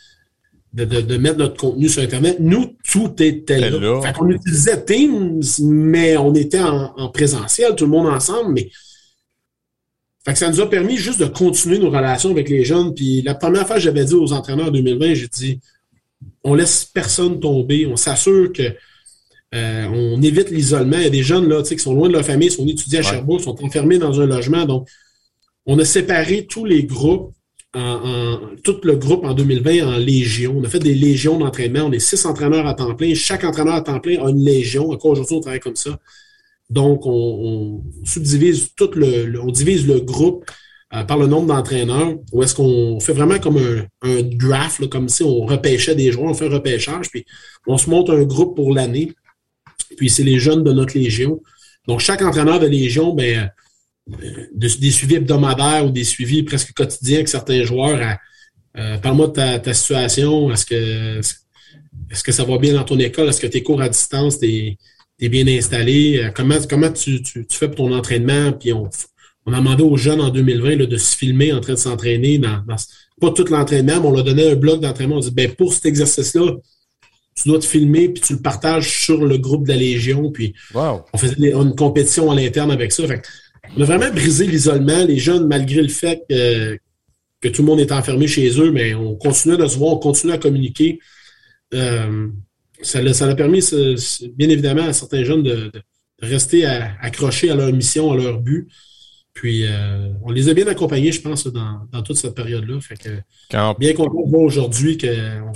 de, mettre notre contenu sur Internet. Nous, tout était là. Fait qu'on utilisait Teams, mais on était en, présentiel, tout le monde ensemble, mais fait que ça nous a permis juste de continuer nos relations avec les jeunes. Puis la première fois que j'avais dit aux entraîneurs en 2020, j'ai dit on laisse personne tomber, on s'assure que euh, on évite l'isolement. Il y a des jeunes là, qui sont loin de leur famille, sont étudiants à Sherbrooke, sont enfermés dans un logement. Donc, on a séparé tous les groupes, en, tout le groupe en 2020 en légions. On a fait des légions d'entraînement. On est six entraîneurs à temps plein. Chaque entraîneur à temps plein a une légion. Encore aujourd'hui, on travaille comme ça. Donc, on, subdivise tout le, on divise le groupe euh, par le nombre d'entraîneurs, ou est-ce qu'on fait vraiment comme un, draft, comme si on repêchait des joueurs, on fait un repêchage, puis on se monte un groupe pour l'année puis c'est les jeunes de notre Légion. Donc, chaque entraîneur de Légion, ben, euh, des suivis hebdomadaires ou des suivis presque quotidiens avec certains joueurs. Euh, parle-moi de ta, situation. Est-ce que, est-ce que ça va bien dans ton école? Est-ce que tes cours à distance, t'es es bien installé? Euh, comment, comment tu, fais pour ton entraînement? Puis on, on a demandé aux jeunes en 2020 de se filmer en train de s'entraîner dans, pas tout l'entraînement, mais on leur donnait un bloc d'entraînement. On dit ben pour cet exercice-là, tu dois te filmer, puis tu le partages sur le groupe de la Légion. Puis on faisait une compétition à l'interne avec ça. on a vraiment brisé l'isolement. Les jeunes, malgré le fait que, tout le monde est enfermé chez eux, mais on continuait de se voir, on continuait à communiquer. Euh, ça, a permis, bien évidemment, à certains jeunes de, rester accrochés à leur mission, à leur but. Puis euh, on les a bien accompagnés, je pense, dans, toute cette période-là. Fait que bien content de voir aujourd'hui qu'on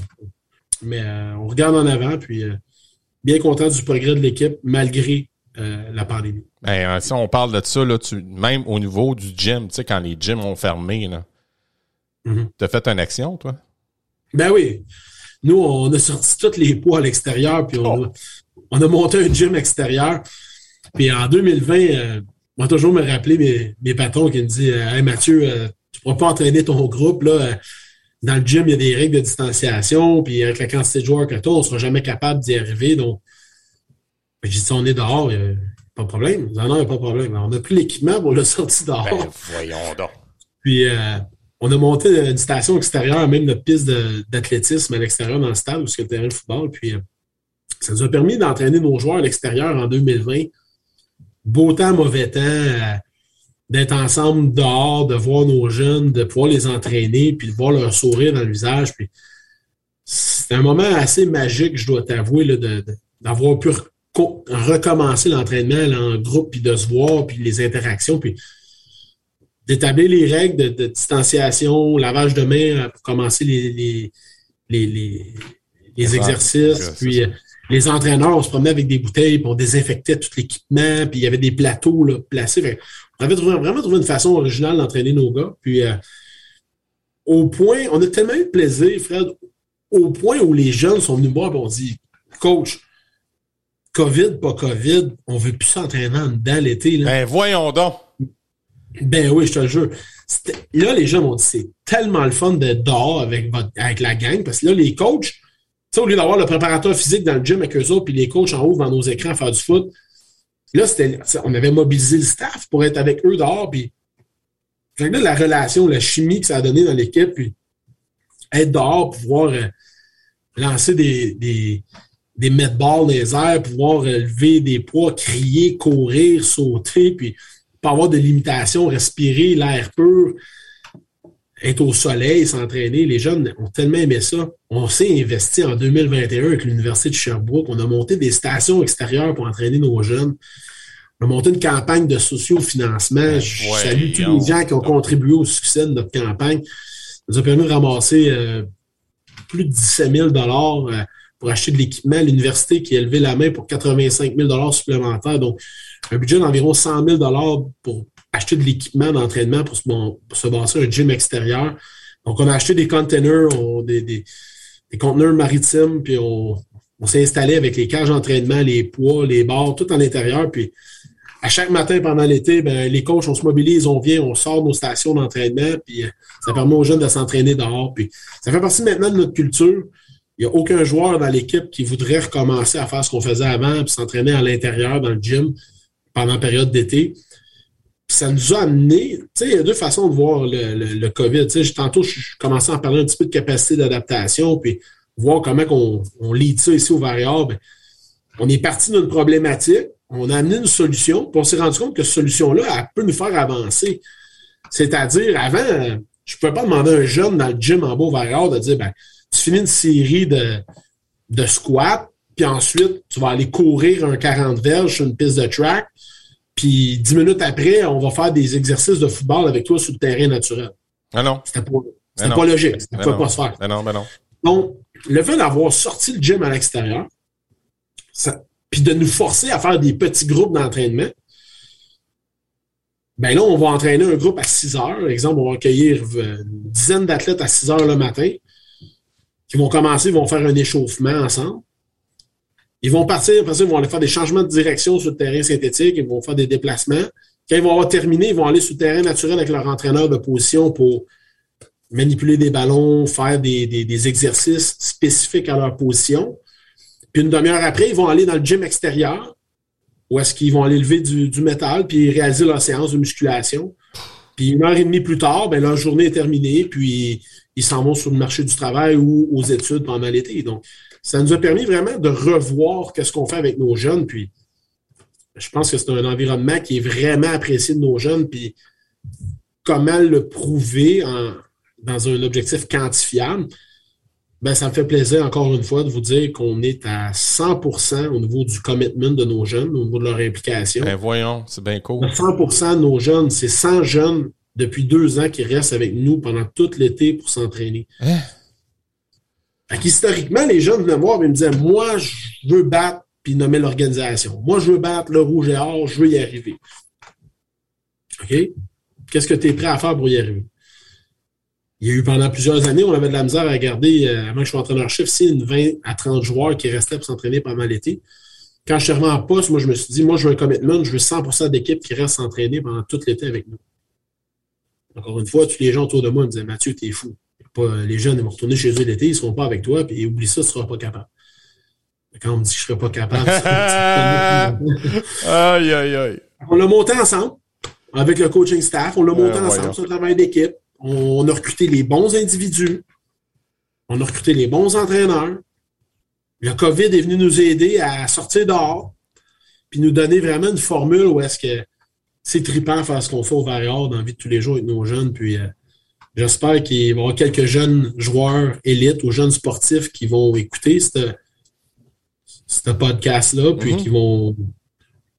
mais euh, on regarde en avant, puis euh, bien content du progrès de l'équipe malgré euh, la pandémie. Ben, si on parle de ça, là, même au niveau du gym, tu sais, quand les gyms ont fermé, là, mm-hmm. tu as fait une action, toi? Ben oui. Nous, on a sorti tous les poids à l'extérieur, puis on, a, on a monté un gym extérieur. Puis en 2020, euh, moi, toujours me rappeler mes, mes patrons qui me disent Hey Mathieu, euh, tu pourras pas entraîner ton groupe. Là, dans le gym, il y a des règles de distanciation, puis avec la quantité de joueurs que tu on ne sera jamais capable d'y arriver. Donc, ben, j'ai dit on est dehors, il pas de problème. Non, non, il n'y a pas de problème. On a pris l'équipement, on l'a sorti dehors. Ben, voyons donc. Puis euh, on a monté une station extérieure, même notre piste d'athlétisme à l'extérieur dans le stade, où c'est le terrain de football. Puis euh, ça nous a permis d'entraîner nos joueurs à l'extérieur en 2020. Beau temps, mauvais temps, euh, d'être ensemble dehors, de voir nos jeunes, de pouvoir les entraîner, puis de voir leur sourire dans le visage. Puis c'est un moment assez magique, je dois t'avouer, d'avoir pu recommencer l'entraînement en groupe, puis de se voir, puis les interactions, puis d'établir les règles de, distanciation, lavage de main euh, pour commencer les, les, les, exercices, puis euh, les entraîneurs, on se promenait avec des bouteilles, puis on désinfectait tout l'équipement, puis il y avait des plateaux là, placés. On avait vraiment trouvé une façon originale d'entraîner nos gars. Puis euh, au point, on a tellement eu de plaisir, Fred, au point où les jeunes sont venus me voir et on dit Coach, COVID, pas COVID, on veut plus s'entraîner en dedans l'été. Ben voyons donc. Ben oui, je te le jure. Là, les gens m'ont dit c'est tellement le fun d'être dehors avec, avec la gang parce que là, les coachs, au lieu d'avoir le préparateur physique dans le gym avec eux autres, puis les coachs en haut dans nos écrans à faire du foot, là, on avait mobilisé le staff pour être avec eux dehors, puis là, la relation, la chimie que ça a donné dans l'équipe, puis être dehors, pouvoir euh, lancer des, des, des balles dans les airs, pouvoir lever des poids, crier, courir, sauter, puis pas avoir de limitation, respirer l'air pur, être au soleil, s'entraîner. Les jeunes ont tellement aimé ça. On s'est investi en 2021 avec l'Université de Sherbrooke. On a monté des stations extérieures pour entraîner nos jeunes. On a monté une campagne de socio-financement. Je salue tous les gens qui ont contribué au succès de notre campagne. Ça nous a permis de ramasser euh, plus de 17 000 euh, pour acheter de l'équipement. L'université qui a levé la main pour 85 000 supplémentaires. Donc, un budget d'environ 100 000 pour acheter de l'équipement d'entraînement pour se, se bâtir un gym extérieur. Donc, on a acheté des containers, des, des, conteneurs maritimes, puis on, s'est installé avec les cages d'entraînement, les poids, les barres, tout en intérieur. Puis, à chaque matin pendant l'été, ben, les coachs, on se mobilise, on vient, on sort nos stations d'entraînement, puis euh, ça permet aux jeunes de s'entraîner dehors. Puis, ça fait partie maintenant de notre culture. Il n'y a aucun joueur dans l'équipe qui voudrait recommencer à faire ce qu'on faisait avant, puis s'entraîner à l'intérieur, dans le gym, pendant la période d'été ça nous a amené, tu sais, il y a deux façons de voir le, le, COVID. Tu sais, tantôt, je commençais à en parler un petit peu de capacité d'adaptation, puis voir comment on, on lit ça ici au variable. On est parti d'une problématique, on a amené une solution, puis on s'est rendu compte que cette solution-là, elle peut nous faire avancer. C'est-à-dire, avant, je ne pouvais pas demander à un jeune dans le gym en bas au variable de dire, ben, tu finis une série de, de squats, puis ensuite, tu vas aller courir un 40 verges sur une piste de track, puis dix minutes après, on va faire des exercices de football avec toi sur le terrain naturel. Ah non. C'était pas, c'était pas logique. Ça ne pouvait pas se faire. Ben non, ben non. Donc, le fait d'avoir sorti le gym à l'extérieur, puis de nous forcer à faire des petits groupes d'entraînement, ben là, on va entraîner un groupe à 6 heures. Par exemple, on va accueillir une dizaine d'athlètes à 6 heures le matin qui vont commencer, vont faire un échauffement ensemble. Ils vont partir, après ça, ils vont aller faire des changements de direction sur le terrain synthétique, ils vont faire des déplacements. Quand ils vont avoir terminé, ils vont aller sur le terrain naturel avec leur entraîneur de position pour manipuler des ballons, faire des, exercices spécifiques à leur position. Puis une demi-heure après, ils vont aller dans le gym extérieur, où est-ce qu'ils vont aller lever du, métal, puis réaliser leur séance de musculation. Puis une heure et demie plus tard, ben, leur journée est terminée, puis ils s'en vont sur le marché du travail ou aux études pendant l'été. Donc, ça nous a permis vraiment de revoir qu'est-ce qu'on fait avec nos jeunes. Puis, je pense que c'est un environnement qui est vraiment apprécié de nos jeunes. Puis, comment le prouver dans un objectif quantifiable, ben, ça me fait plaisir encore une fois de vous dire qu'on est à 100% au niveau du commitment de nos jeunes, au niveau de leur implication. Ben voyons, c'est bien cool. 100 de nos jeunes, c'est 100 jeunes depuis deux ans qui restent avec nous pendant tout l'été pour s'entraîner. Hein? historiquement, les jeunes venaient voir et me disaient Moi, je veux battre puis nommer l'organisation. Moi, je veux battre le rouge et or, je veux y arriver. OK? Qu'est-ce que tu es prêt à faire pour y arriver? il y a eu pendant plusieurs années, on avait de la misère à garder, euh, avant que je sois entraîneur-chef, c'est une 20 à 30 joueurs qui restaient pour s'entraîner pendant l'été. Quand je suis arrivé en poste, moi, je me suis dit, moi, je veux un commitment, je veux 100% d'équipe qui reste s'entraîner pendant tout l'été avec nous. Encore une fois, tous les gens autour de moi me disaient, Mathieu, t'es fou. Pas, les jeunes ils vont retourner chez eux l'été, ils ne seront pas avec toi, puis oublie ça, tu ne seras pas capable. Quand on me dit que je ne serai pas capable, *laughs* aïe, aïe, aïe. On l'a monté ensemble, avec le coaching staff, on l'a monté ensemble, c'est un travail d'équipe. On a recruté les bons individus. On a recruté les bons entraîneurs. Le COVID est venu nous aider à sortir dehors, puis nous donner vraiment une formule où est-ce que c'est trippant faire ce qu'on fait au Varior dans la vie de tous les jours avec nos jeunes. Puis euh, j'espère qu'il va y avoir quelques jeunes joueurs élites ou jeunes sportifs qui vont écouter ce podcast-là, puis mm-hmm. qui vont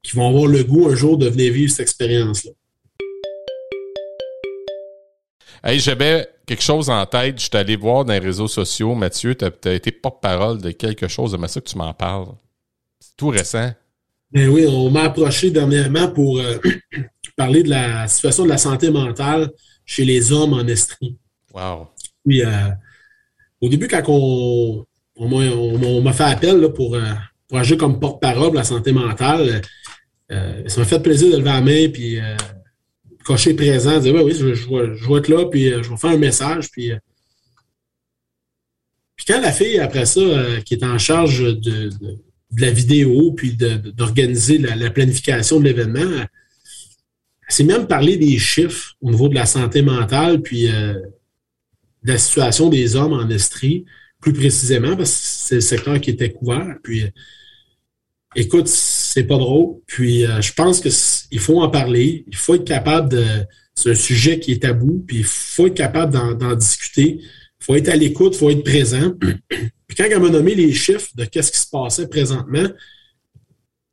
qui vont avoir le goût un jour de venir vivre cette expérience-là. Hey, j'avais quelque chose en tête. Je suis allé voir dans les réseaux sociaux. Mathieu, tu as, été porte-parole de quelque chose. J'aimerais ça que tu m'en parles. C'est tout récent. Ben oui, on m'a approché dernièrement pour euh, *clears throat* parler de la situation de la santé mentale chez les hommes en Estrie. Wow. Puis, euh, au début, quand on, on, m'a fait appel là, pour, euh, pour, agir comme porte-parole de la santé mentale, ça m'a fait plaisir de lever la main puis cocher présent, dire oui, je, je, vais, être là, puis euh, je vais faire un message. Puis, euh. puis quand la fille, après ça, euh, qui est en charge de, la vidéo, puis d'organiser la, planification de l'événement, s'est même parlé des chiffres au niveau de la santé mentale, puis de la situation des hommes en Estrie, plus précisément, parce que c'est le secteur qui était couvert. Puis, écoute, c'est pas drôle. Puis euh, je pense qu'il faut en parler. Il faut être capable de. C'est un sujet qui est tabou, puis il faut être capable d'en discuter. Il faut être à l'écoute, il faut être présent. *clears throat* puis quand elle m'a nommé les chiffres de qu'est-ce qui se passait présentement,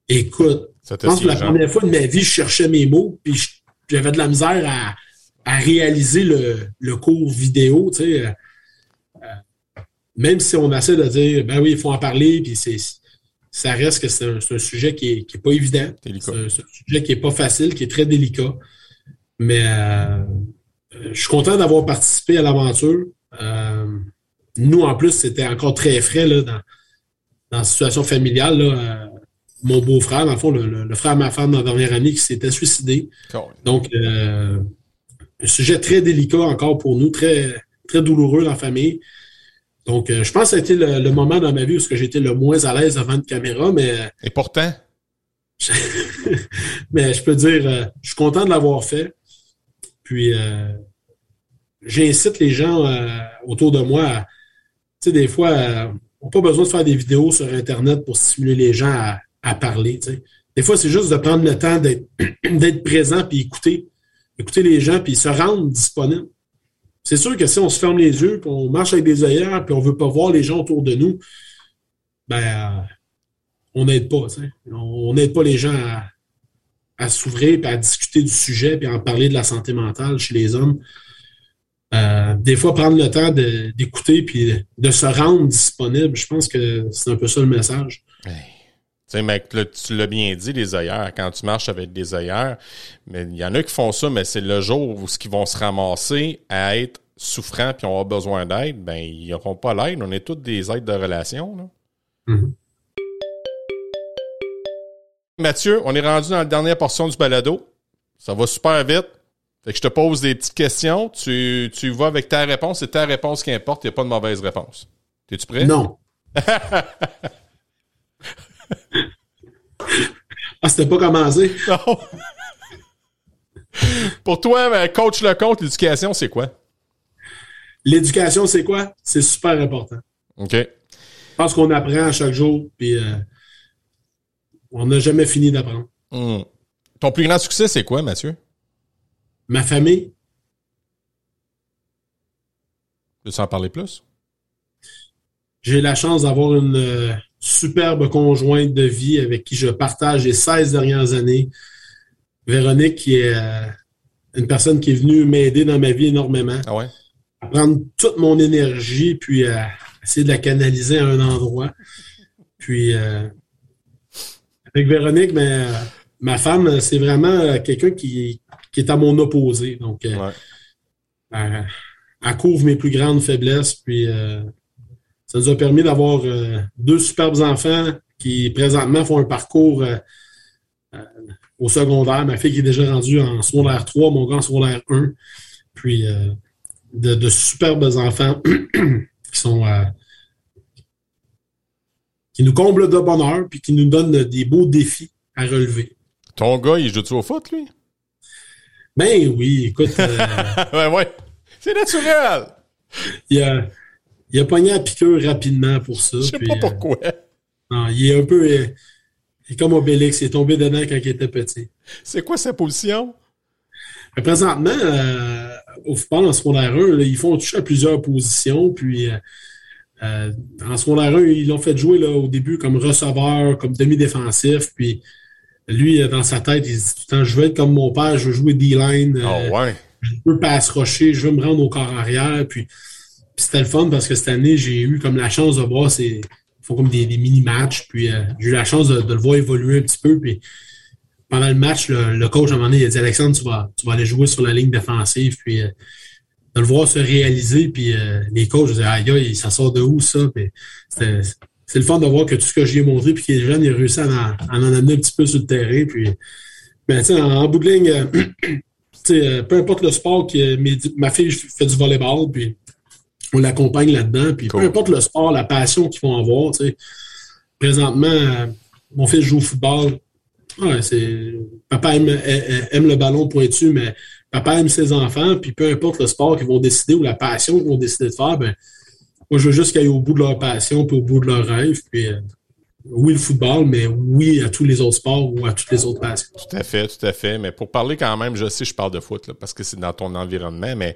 écoute, je pense que la première fois de ma vie, je cherchais mes mots, puis j'avais de la misère à, réaliser le, cours vidéo, tu sais. Euh, euh, même si on essaie de dire, ben oui, il faut en parler, puis c'est ça reste que c'est un, sujet qui n'est pas évident. C'est un, sujet qui n'est pas facile, qui est très délicat. Mais euh, je suis content d'avoir participé à l'aventure. Euh, nous, en plus, c'était encore très frais là, dans, la situation familiale. Euh, mon beau-frère, dans le fond, le, frère de ma femme dans la dernière année qui s'était suicidé. Donc, un sujet très délicat encore pour nous, très, très douloureux dans la famille. Donc, euh, je pense que ça a été le, moment dans ma vie où j'étais le moins à l'aise devant une caméra, mais... Et pourtant? *laughs* mais je peux dire, euh, je suis content de l'avoir fait. Puis, euh, j'incite les gens autour de moi à... Tu sais, des fois, on n'a pas besoin de faire des vidéos sur Internet pour stimuler les gens à, à parler. Des fois, c'est juste de prendre le temps *clears throat* d'être présent puis écouter. Écouter les gens puis se rendre disponible. C'est sûr que si on se ferme les yeux, puis on marche avec des œillères, puis on ne veut pas voir les gens autour de nous, ben, on n'aide pas. On n'aide pas les gens à, s'ouvrir, puis à discuter du sujet, puis à en parler de la santé mentale chez les hommes. Euh, des fois, prendre le temps d'écouter, puis de se rendre disponible, je pense que c'est un peu ça le message. Tu sais, mec, tu l'as bien dit, les œillères, quand tu marches avec des œillères, mais il y en a qui font ça, mais c'est le jour où ils vont se ramasser à être souffrants puis ont besoin d'aide, ben ils n'auront pas l'aide. On est tous des aides de relation. Là. Mm-hmm. Mathieu, on est rendu dans la dernière portion du balado. Ça va super vite. Fait que je te pose des petites questions. Tu, tu vas avec ta réponse. C'est ta réponse qui importe. Il n'y a pas de mauvaise réponse. Es-tu prêt? Non. *laughs* ah, c'était pas commencé? Non. Pour toi, ben, coach le compte, l'éducation, c'est quoi? L'éducation, c'est quoi? C'est super important. OK. Je pense qu'on apprend à chaque jour, puis euh, on n'a jamais fini d'apprendre. Hmm. Ton plus grand succès, c'est quoi, Mathieu? Ma famille. Tu veux en parler plus? J'ai la chance d'avoir une euh, superbe conjointe de vie avec qui je partage les 16 dernières années. Véronique, qui est euh, une personne qui est venue m'aider dans ma vie énormément. Ah ouais? À prendre toute mon énergie, puis à essayer de la canaliser à un endroit. Puis, euh, avec Véronique, mais, ma femme, c'est vraiment quelqu'un qui, qui, est à mon opposé. Donc, elle elle couvre mes plus grandes faiblesses. Puis euh, ça nous a permis d'avoir euh, deux superbes enfants qui présentement font un parcours euh, au secondaire. Ma fille qui est déjà rendue en secondaire 3, mon gars en secondaire 1. Puis de, de, superbes enfants *clears throat* qui sont qui nous comblent de bonheur puis qui nous donnent des beaux défis à relever. Ton gars, il joue-tu au foot, lui? Ben oui, écoute. ouais, *laughs* ouais. C'est naturel. Il a, il a pogné à piqueur rapidement pour ça. Je sais pas pourquoi. non, il est un peu. Il est comme Obélix, il est tombé dedans quand il était petit. C'est quoi sa position? présentement, euh, au football en secondaire 1, ils font toucher à plusieurs positions. Puis euh, euh, en secondaire 1, ils l'ont fait jouer là, au début comme receveur, comme demi-défensif. Puis lui, dans sa tête, il se dit tout le temps Je veux être comme mon père, je veux jouer D-line. Oh, ouais je veux passe rocher, je veux me rendre au corps arrière. Puis, c'était le fun parce que cette année, j'ai eu comme la chance de voir ces. Ils font comme des, mini-matchs. Puis euh, j'ai eu la chance de, le voir évoluer un petit peu. Puis pendant le match, le, coach à un moment donné, il a dit Alexandre, tu vas, tu vas aller jouer sur la ligne défensive. Puis euh, de le voir se réaliser. Puis euh, les coachs disaient Aïe, aïe, ça sort de où ça? Puis c'est le fun de voir que tout ce que j'ai montré, puis qu'il est jeune, il a réussi à en, en, amener un petit peu sur le terrain. Puis, ben, en, en bout de ligne, euh, *clears throat* peu importe le sport, que ma fille fait du volleyball, puis on l'accompagne là-dedans. Puis peu importe le sport, la passion qu'ils vont avoir. Présentement, euh, mon fils joue au football. c'est papa aime, le ballon pointu, mais papa aime ses enfants. Puis peu importe le sport qu'ils vont décider ou la passion qu'ils vont décider de faire, ben, moi, je veux juste qu'ils aillent au bout de leur passion puis au bout de leur rêve. Puis, euh, oui, le football, mais oui à tous les autres sports ou à toutes les autres passions. Tout à fait, tout à fait. Mais pour parler quand même, je sais, je parle de foot, là, parce que c'est dans ton environnement, mais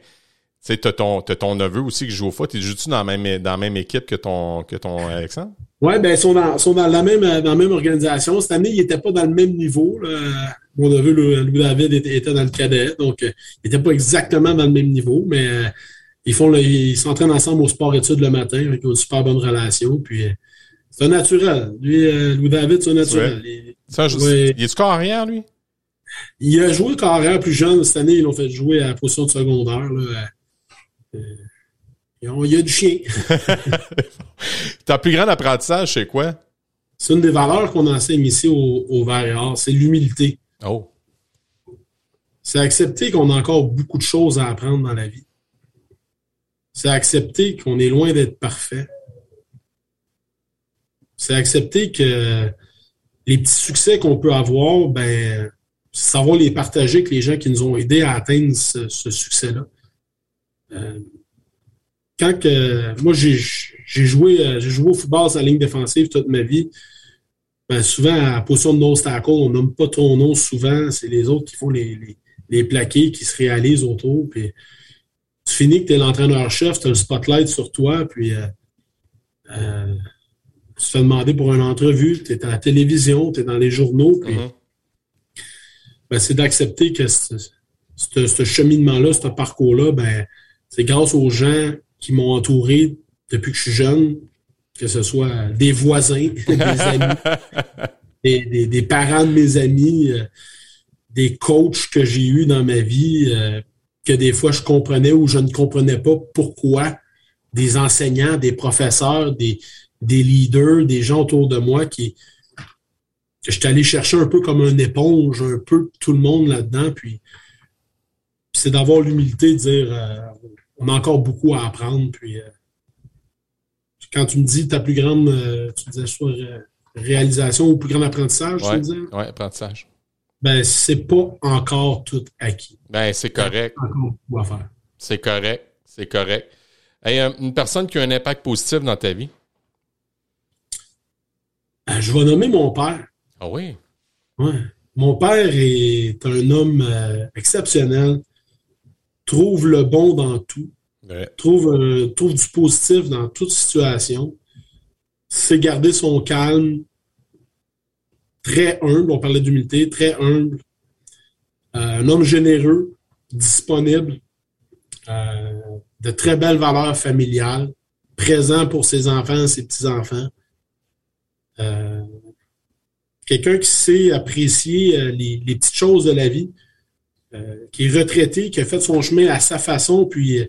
tu sais, t'as ton, as ton neveu aussi qui joue au foot. Il joue-tu dans la même, dans la même équipe que ton, que ton Alexandre? Oui, ben, ils sont dans, sont dans la même, dans la même organisation. Cette année, ils n'étaient pas dans le même niveau, Mon neveu, Louis-David, était, dans le cadet. Donc, euh, il n'était pas exactement dans le même niveau, mais euh, ils font ils s'entraînent ensemble au sport-études le matin avec une super bonne relation. Puis, euh, c'est un naturel. Lui, euh, Louis David, c'est un naturel. Il, ça, il est-tu carrière, lui? Il a joué carrière plus jeune. Cette année, ils l'ont fait jouer à la position de secondaire. Là. Euh, il y a du chien. *laughs* Ta plus grand apprentissage, c'est quoi? C'est une des valeurs qu'on enseigne ici au, au Vert c'est l'humilité. Oh. C'est accepter qu'on a encore beaucoup de choses à apprendre dans la vie. C'est accepter qu'on est loin d'être parfait c'est accepter que les petits succès qu'on peut avoir, ben, savoir les partager avec les gens qui nous ont aidés à atteindre ce, succès-là. Euh, quand que, moi, j'ai joué, euh, j'ai joué au football à la ligne défensive toute ma vie. Ben, souvent, à position de nose tackle, on nomme pas ton nom souvent. C'est les autres qui font les, les, plaqués, qui se réalisent autour. Puis, tu finis que tu es l'entraîneur-chef, tu as le spotlight sur toi, puis euh, tu te fais demander pour une entrevue, tu es à la télévision, tu es dans les journaux. Mm-hmm. ben, c'est d'accepter que ce cheminement-là, ce parcours-là, ben, c'est grâce aux gens qui m'ont entouré depuis que je suis jeune, que ce soit des voisins, *laughs* des amis, *laughs* des, parents de mes amis, euh, des coachs que j'ai eus dans ma vie, euh, que des fois je comprenais ou je ne comprenais pas pourquoi, des enseignants, des professeurs, des, des leaders, des gens autour de moi qui que je suis allé chercher un peu comme une éponge, un peu tout le monde là-dedans. Puis, c'est d'avoir l'humilité de dire euh, on a encore beaucoup à apprendre. Puis euh, quand tu me dis ta plus grande, euh, tu disais soit réalisation ou plus grand apprentissage, ouais, tu Oui, apprentissage. Ben, c'est pas encore tout acquis. Ben, c'est correct. C'est correct. C'est correct. une personne qui a un impact positif dans ta vie? Euh, je vais nommer mon père. Ah oui? Ouais. Mon père est un homme euh, exceptionnel, trouve le bon dans tout, trouve, euh, trouve du positif dans toute situation, sait garder son calme, très humble, on parlait d'humilité, très humble, un homme généreux, disponible, de très belles valeurs familiales, présent pour ses enfants, ses petits-enfants. Euh, quelqu'un qui sait apprécier euh, les, petites choses de la vie, euh, qui est retraité, qui a fait son chemin à sa façon, puis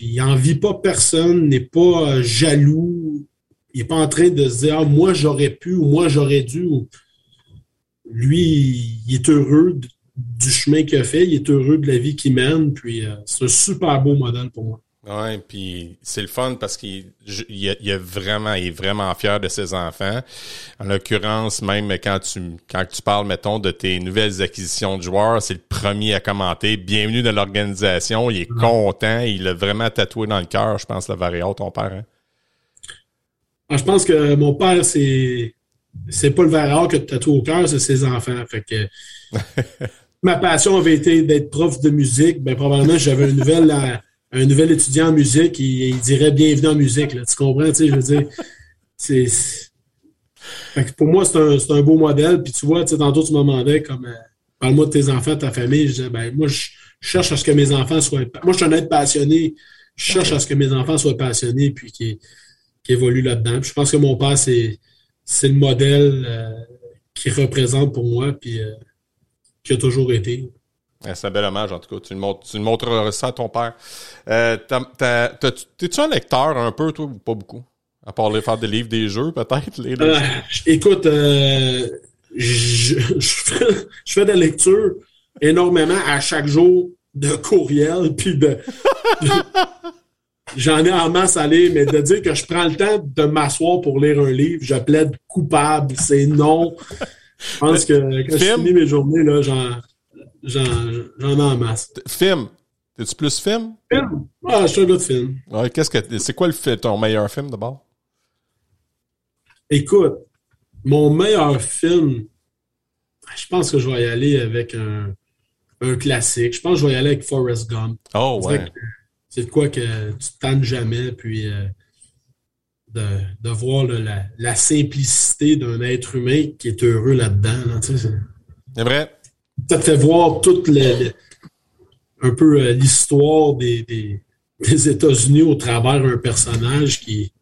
il envie pas personne, n'est pas euh, jaloux, il n'est pas en train de se dire ah, moi j'aurais pu ou moi j'aurais dû. Lui, il est heureux du chemin qu'il a fait, il est heureux de la vie qu'il mène, puis euh, c'est un super beau modèle pour moi. Ouais, puis c'est le fun parce qu'il il, est vraiment, il est vraiment fier de ses enfants. En l'occurrence, même quand tu quand tu parles, mettons, de tes nouvelles acquisitions de joueurs, c'est le premier à commenter. Bienvenue dans l'organisation. Il est content. Il l'a vraiment tatoué dans le cœur, je pense, le Varéo, ton père. Hein? Ah, je pense que mon père, c'est c'est pas le Varéo que tu tatoué au cœur, c'est ses enfants. Fait que *laughs* ma passion avait été d'être prof de musique. Ben probablement j'avais une nouvelle un nouvel étudiant en musique, il, dirait bienvenue en musique. Tu comprends? Je veux dire, c'est. pour moi, c'est un, un, beau modèle. Puis tu vois, tantôt, tu me demandais comme euh, parle-moi de tes enfants, de ta famille. Je disais, ben, moi, je cherche à ce que mes enfants soient. Moi, je suis un être passionné. Je cherche à ce que mes enfants soient passionnés puis qui, qui évoluent là-dedans. je pense que mon père, c'est, c'est le modèle euh, qui représente pour moi, puis euh, qui a toujours été. C'est un bel hommage, en tout cas. Tu le, montres, tu ça à ton père. Euh, T'es-tu un lecteur un peu, toi, ou pas beaucoup? À part les faire des livres, des jeux, peut-être? Les, euh, écoute, euh, je, fais, de la lecture énormément à chaque jour de courriel, puis de... *laughs* J'en ai en masse à lire, mais de dire que je prends le temps de m'asseoir pour lire un livre, je plaide coupable, c'est non. Je pense que quand je finis mes journées, là, genre J'en ai en masse. Film? T'es-tu plus film? Film? Ah, je suis un gars de film. Ouais, qu'est-ce que, c'est quoi le, ton meilleur film d'abord? Écoute, mon meilleur film, je pense que je vais y aller avec un, un classique. Je pense que je vais y aller avec Forrest Gump. Oh, ouais. C'est de quoi que tu te tannes jamais, puis euh, de, de, voir la, la, simplicité d'un être humain qui est heureux là-dedans. c'est vrai? Ça te fait voir toute un peu euh, l'histoire des, des, États-Unis au travers un personnage qui,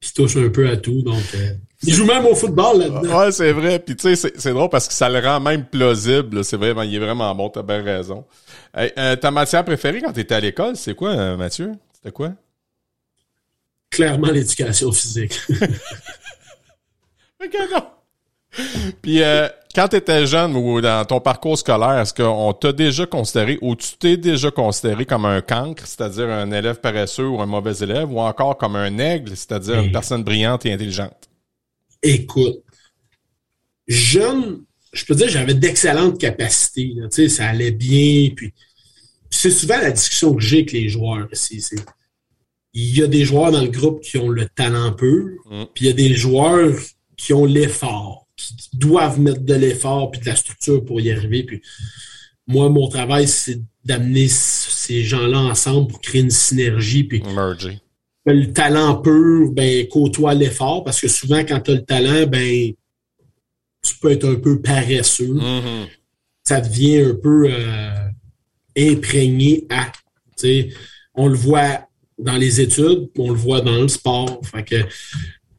qui touche un peu à tout. Donc, euh, il joue même au football là-dedans. Ouais, c'est vrai. Puis tu sais, c'est drôle parce que ça le rend même plausible. C'est vraiment, il est vraiment bon. T'as bien raison. Euh, ta matière préférée quand t'étais à l'école, c'est quoi, Mathieu? C'était quoi? Clairement l'éducation physique. *laughs* ok, non. Puis euh, quand tu étais jeune ou dans ton parcours scolaire, est-ce qu'on t'a déjà considéré ou tu t'es déjà considéré comme un cancre, c'est-à-dire un élève paresseux ou un mauvais élève, ou encore comme un aigle, c'est-à-dire une personne brillante et intelligente? Écoute, jeune, je peux dire j'avais d'excellentes capacités. tu sais, ça allait bien. Puis c'est souvent la discussion que j'ai avec les joueurs. il y a des joueurs dans le groupe qui ont le talent peu, mm. puis il y a des joueurs qui ont l'effort qui doivent mettre de l'effort puis de la structure pour y arriver. Puis moi, mon travail, c'est d'amener ces gens-là ensemble pour créer une synergie. Puis le talent pur, ben, côtoie l'effort parce que souvent, quand tu as le talent, ben, tu peux être un peu paresseux. Mm-hmm. Ça devient un peu euh, imprégné à. On le voit dans les études, on le voit dans le sport. Fait que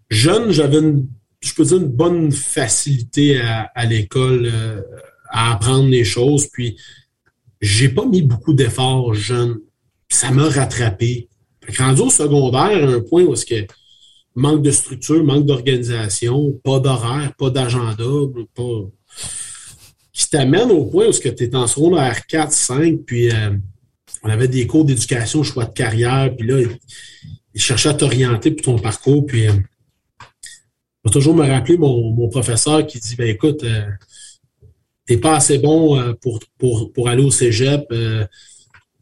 jeune, j'avais une je peux dire, une bonne facilité à, l'école euh, à apprendre les choses. Puis, j'ai pas mis beaucoup d'efforts jeune. Ça m'a rattrapé. Rendu au secondaire, à un point où est-ce que manque de structure, manque d'organisation, pas d'horaire, pas d'agenda, pas. qui t'amène au point où tu es en secondaire 4, 5, puis euh, on avait des cours d'éducation, choix de carrière, puis là, ils cherchaient à t'orienter pour ton parcours, puis euh, vais toujours me rappeler mon, professeur qui dit ben écoute, euh, t'es pas assez bon euh, pour, pour, pour aller au cégep. Euh,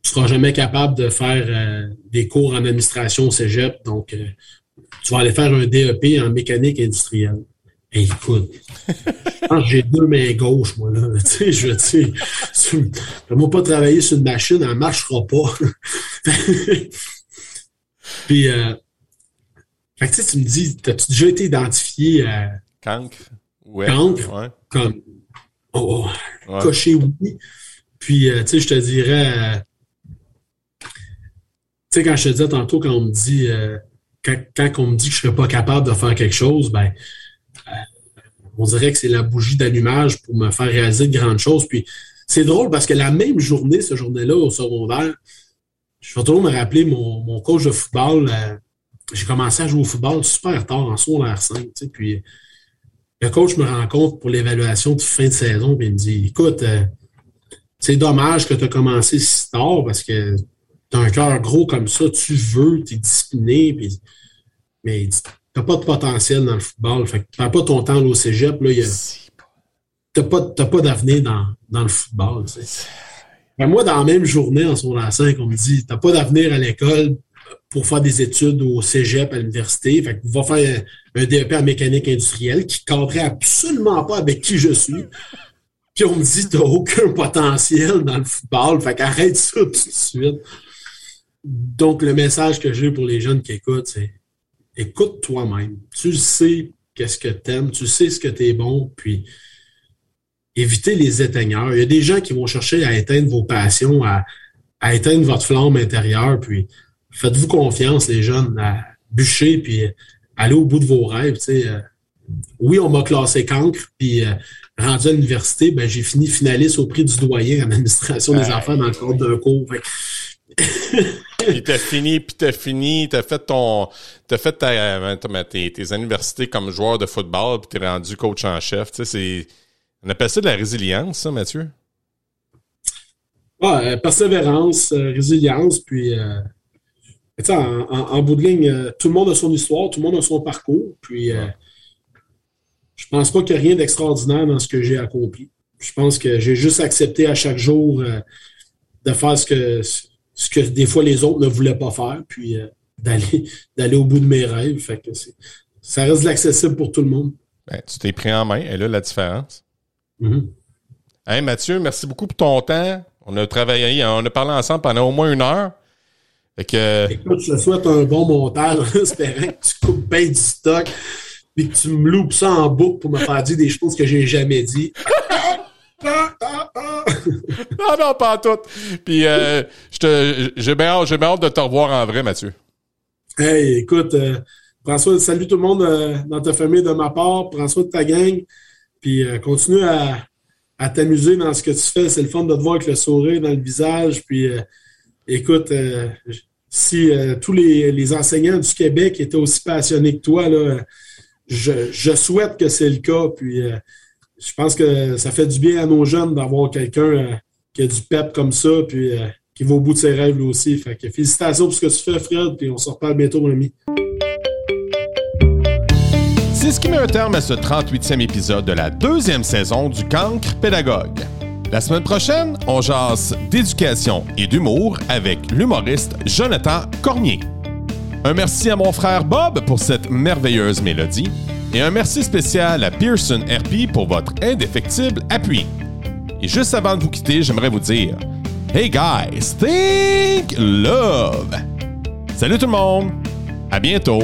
tu seras jamais capable de faire euh, des cours en administration au cégep. Donc, tu vas aller faire un DEP en mécanique industrielle. Et écoute, j'ai deux mains gauches, moi, là. *laughs* Tu je veux dire, je pas travailler sur une machine, elle ne marchera pas. *laughs* Puis, fait que, tu me dis, as-tu déjà été identifié à. Cancre. Ouais. Cancre. Ouais. Comme. Oh, oh coché oui. Puis, euh, tu sais, je te dirais. Euh, tu sais, quand je te disais tantôt, quand on me dit. Euh, quand, quand, on me dit que je serais pas capable de faire quelque chose, ben. on dirait que c'est la bougie d'allumage pour me faire réaliser de grandes choses. Puis, c'est drôle parce que la même journée, ce journée-là, au secondaire, je vais toujours me rappeler mon, mon coach de football. Euh, j'ai commencé à jouer au football super tard, en secondaire 5. tu sais, Puis le coach me rencontre pour l'évaluation de fin de saison. Puis il me dit Écoute, euh, c'est dommage que tu as commencé si tard parce que tu as un cœur gros comme ça, tu veux, tu es discipliné. Puis, mais tu n'as pas de potentiel dans le football. Fait que tu perds pas ton temps au cégep. A- t'as pas, t'as pas d'avenir dans, dans le football. tu sais. Ben, moi, dans la même journée, en secondaire 5, on me dit T'as pas d'avenir à l'école pour faire des études au cégep à l'université. Fait que va faire un, DEP en mécanique industrielle qui cadrait absolument pas avec qui je suis. Puis on me dit T'as aucun potentiel dans le football. Fait qu'arrête ça tout de suite. Donc, le message que j'ai pour les jeunes qui écoutent, c'est écoute toi-même. Tu sais qu'est-ce que t'aimes, tu sais ce que t'es bon, puis évitez les éteigneurs. Il y a des gens qui vont chercher à éteindre vos passions, à, à éteindre votre flamme intérieure, puis faites-vous confiance, les jeunes, à bûcher, puis aller au bout de vos rêves. Euh, Oui, on m'a classé cancre, puis euh, rendu à l'université, ben, j'ai fini finaliste au prix du doyen en administration des enfants dans le cadre d'un cours. Puis t'as fini, puis t'as fini, t'as fait ton, t'as fait ta, euh, tes, tes universités comme joueur de football, puis t'es rendu coach en chef. Tu sais, c'est, on appelle ça de la résilience, ça, Mathieu? Euh, persévérance, euh, résilience, puis euh, en, en- en bout de ligne, euh, tout le monde a son histoire, tout le monde a son parcours, puis euh, je pense pas qu'il y a rien d'extraordinaire dans ce que j'ai accompli. Je pense que j'ai juste accepté à chaque jour euh, de faire ce que ce que des fois les autres ne voulaient pas faire, puis euh, d'aller *laughs* d'aller au bout de mes rêves. Fait que c'est- ça reste l'accessible pour tout le monde. Ben, tu t'es pris en main, et là, la différence? Mhm. Hey, Mathieu, merci beaucoup pour ton temps. On a travaillé, on a parlé ensemble pendant au moins une heure. Fait que, Écoute, je te souhaite un bon montage en espérant que tu coupes bien du stock et que tu me loupes ça en boucle pour me faire dire des choses que j'ai jamais dit. *laughs* Ah, ah, non, non, pas en tout. Puis, euh, j'ai bien bien hâte de te revoir en vrai, Mathieu. Hey, écoute, euh, soin, salut tout le monde euh, dans ta famille de ma part, prends soin de ta gang, puis euh, continue à, à t'amuser dans ce que tu fais. C'est le fun de te voir avec le sourire dans le visage. Puis, euh, écoute, euh, si euh, tous les, enseignants du Québec étaient aussi passionnés que toi, là, je, souhaite que c'est le cas. Puis, euh, je pense que ça fait du bien à nos jeunes d'avoir quelqu'un euh, qui a du pep comme ça, puis qui va au bout de ses rêves aussi. Fait que félicitations pour ce que tu fais, Fred, puis on se reparle bientôt, mon ami. C'est ce qui met un terme à ce 38e épisode de la deuxième saison du Cancre Pédagogue. La semaine prochaine, on jase d'éducation et d'humour avec l'humoriste Jonathan Cormier. Un merci à mon frère Bob pour cette merveilleuse mélodie et un merci spécial à Pearson RP pour votre indéfectible appui. Et juste avant de vous quitter, j'aimerais vous dire Hey guys, think love! Salut tout le monde! À bientôt!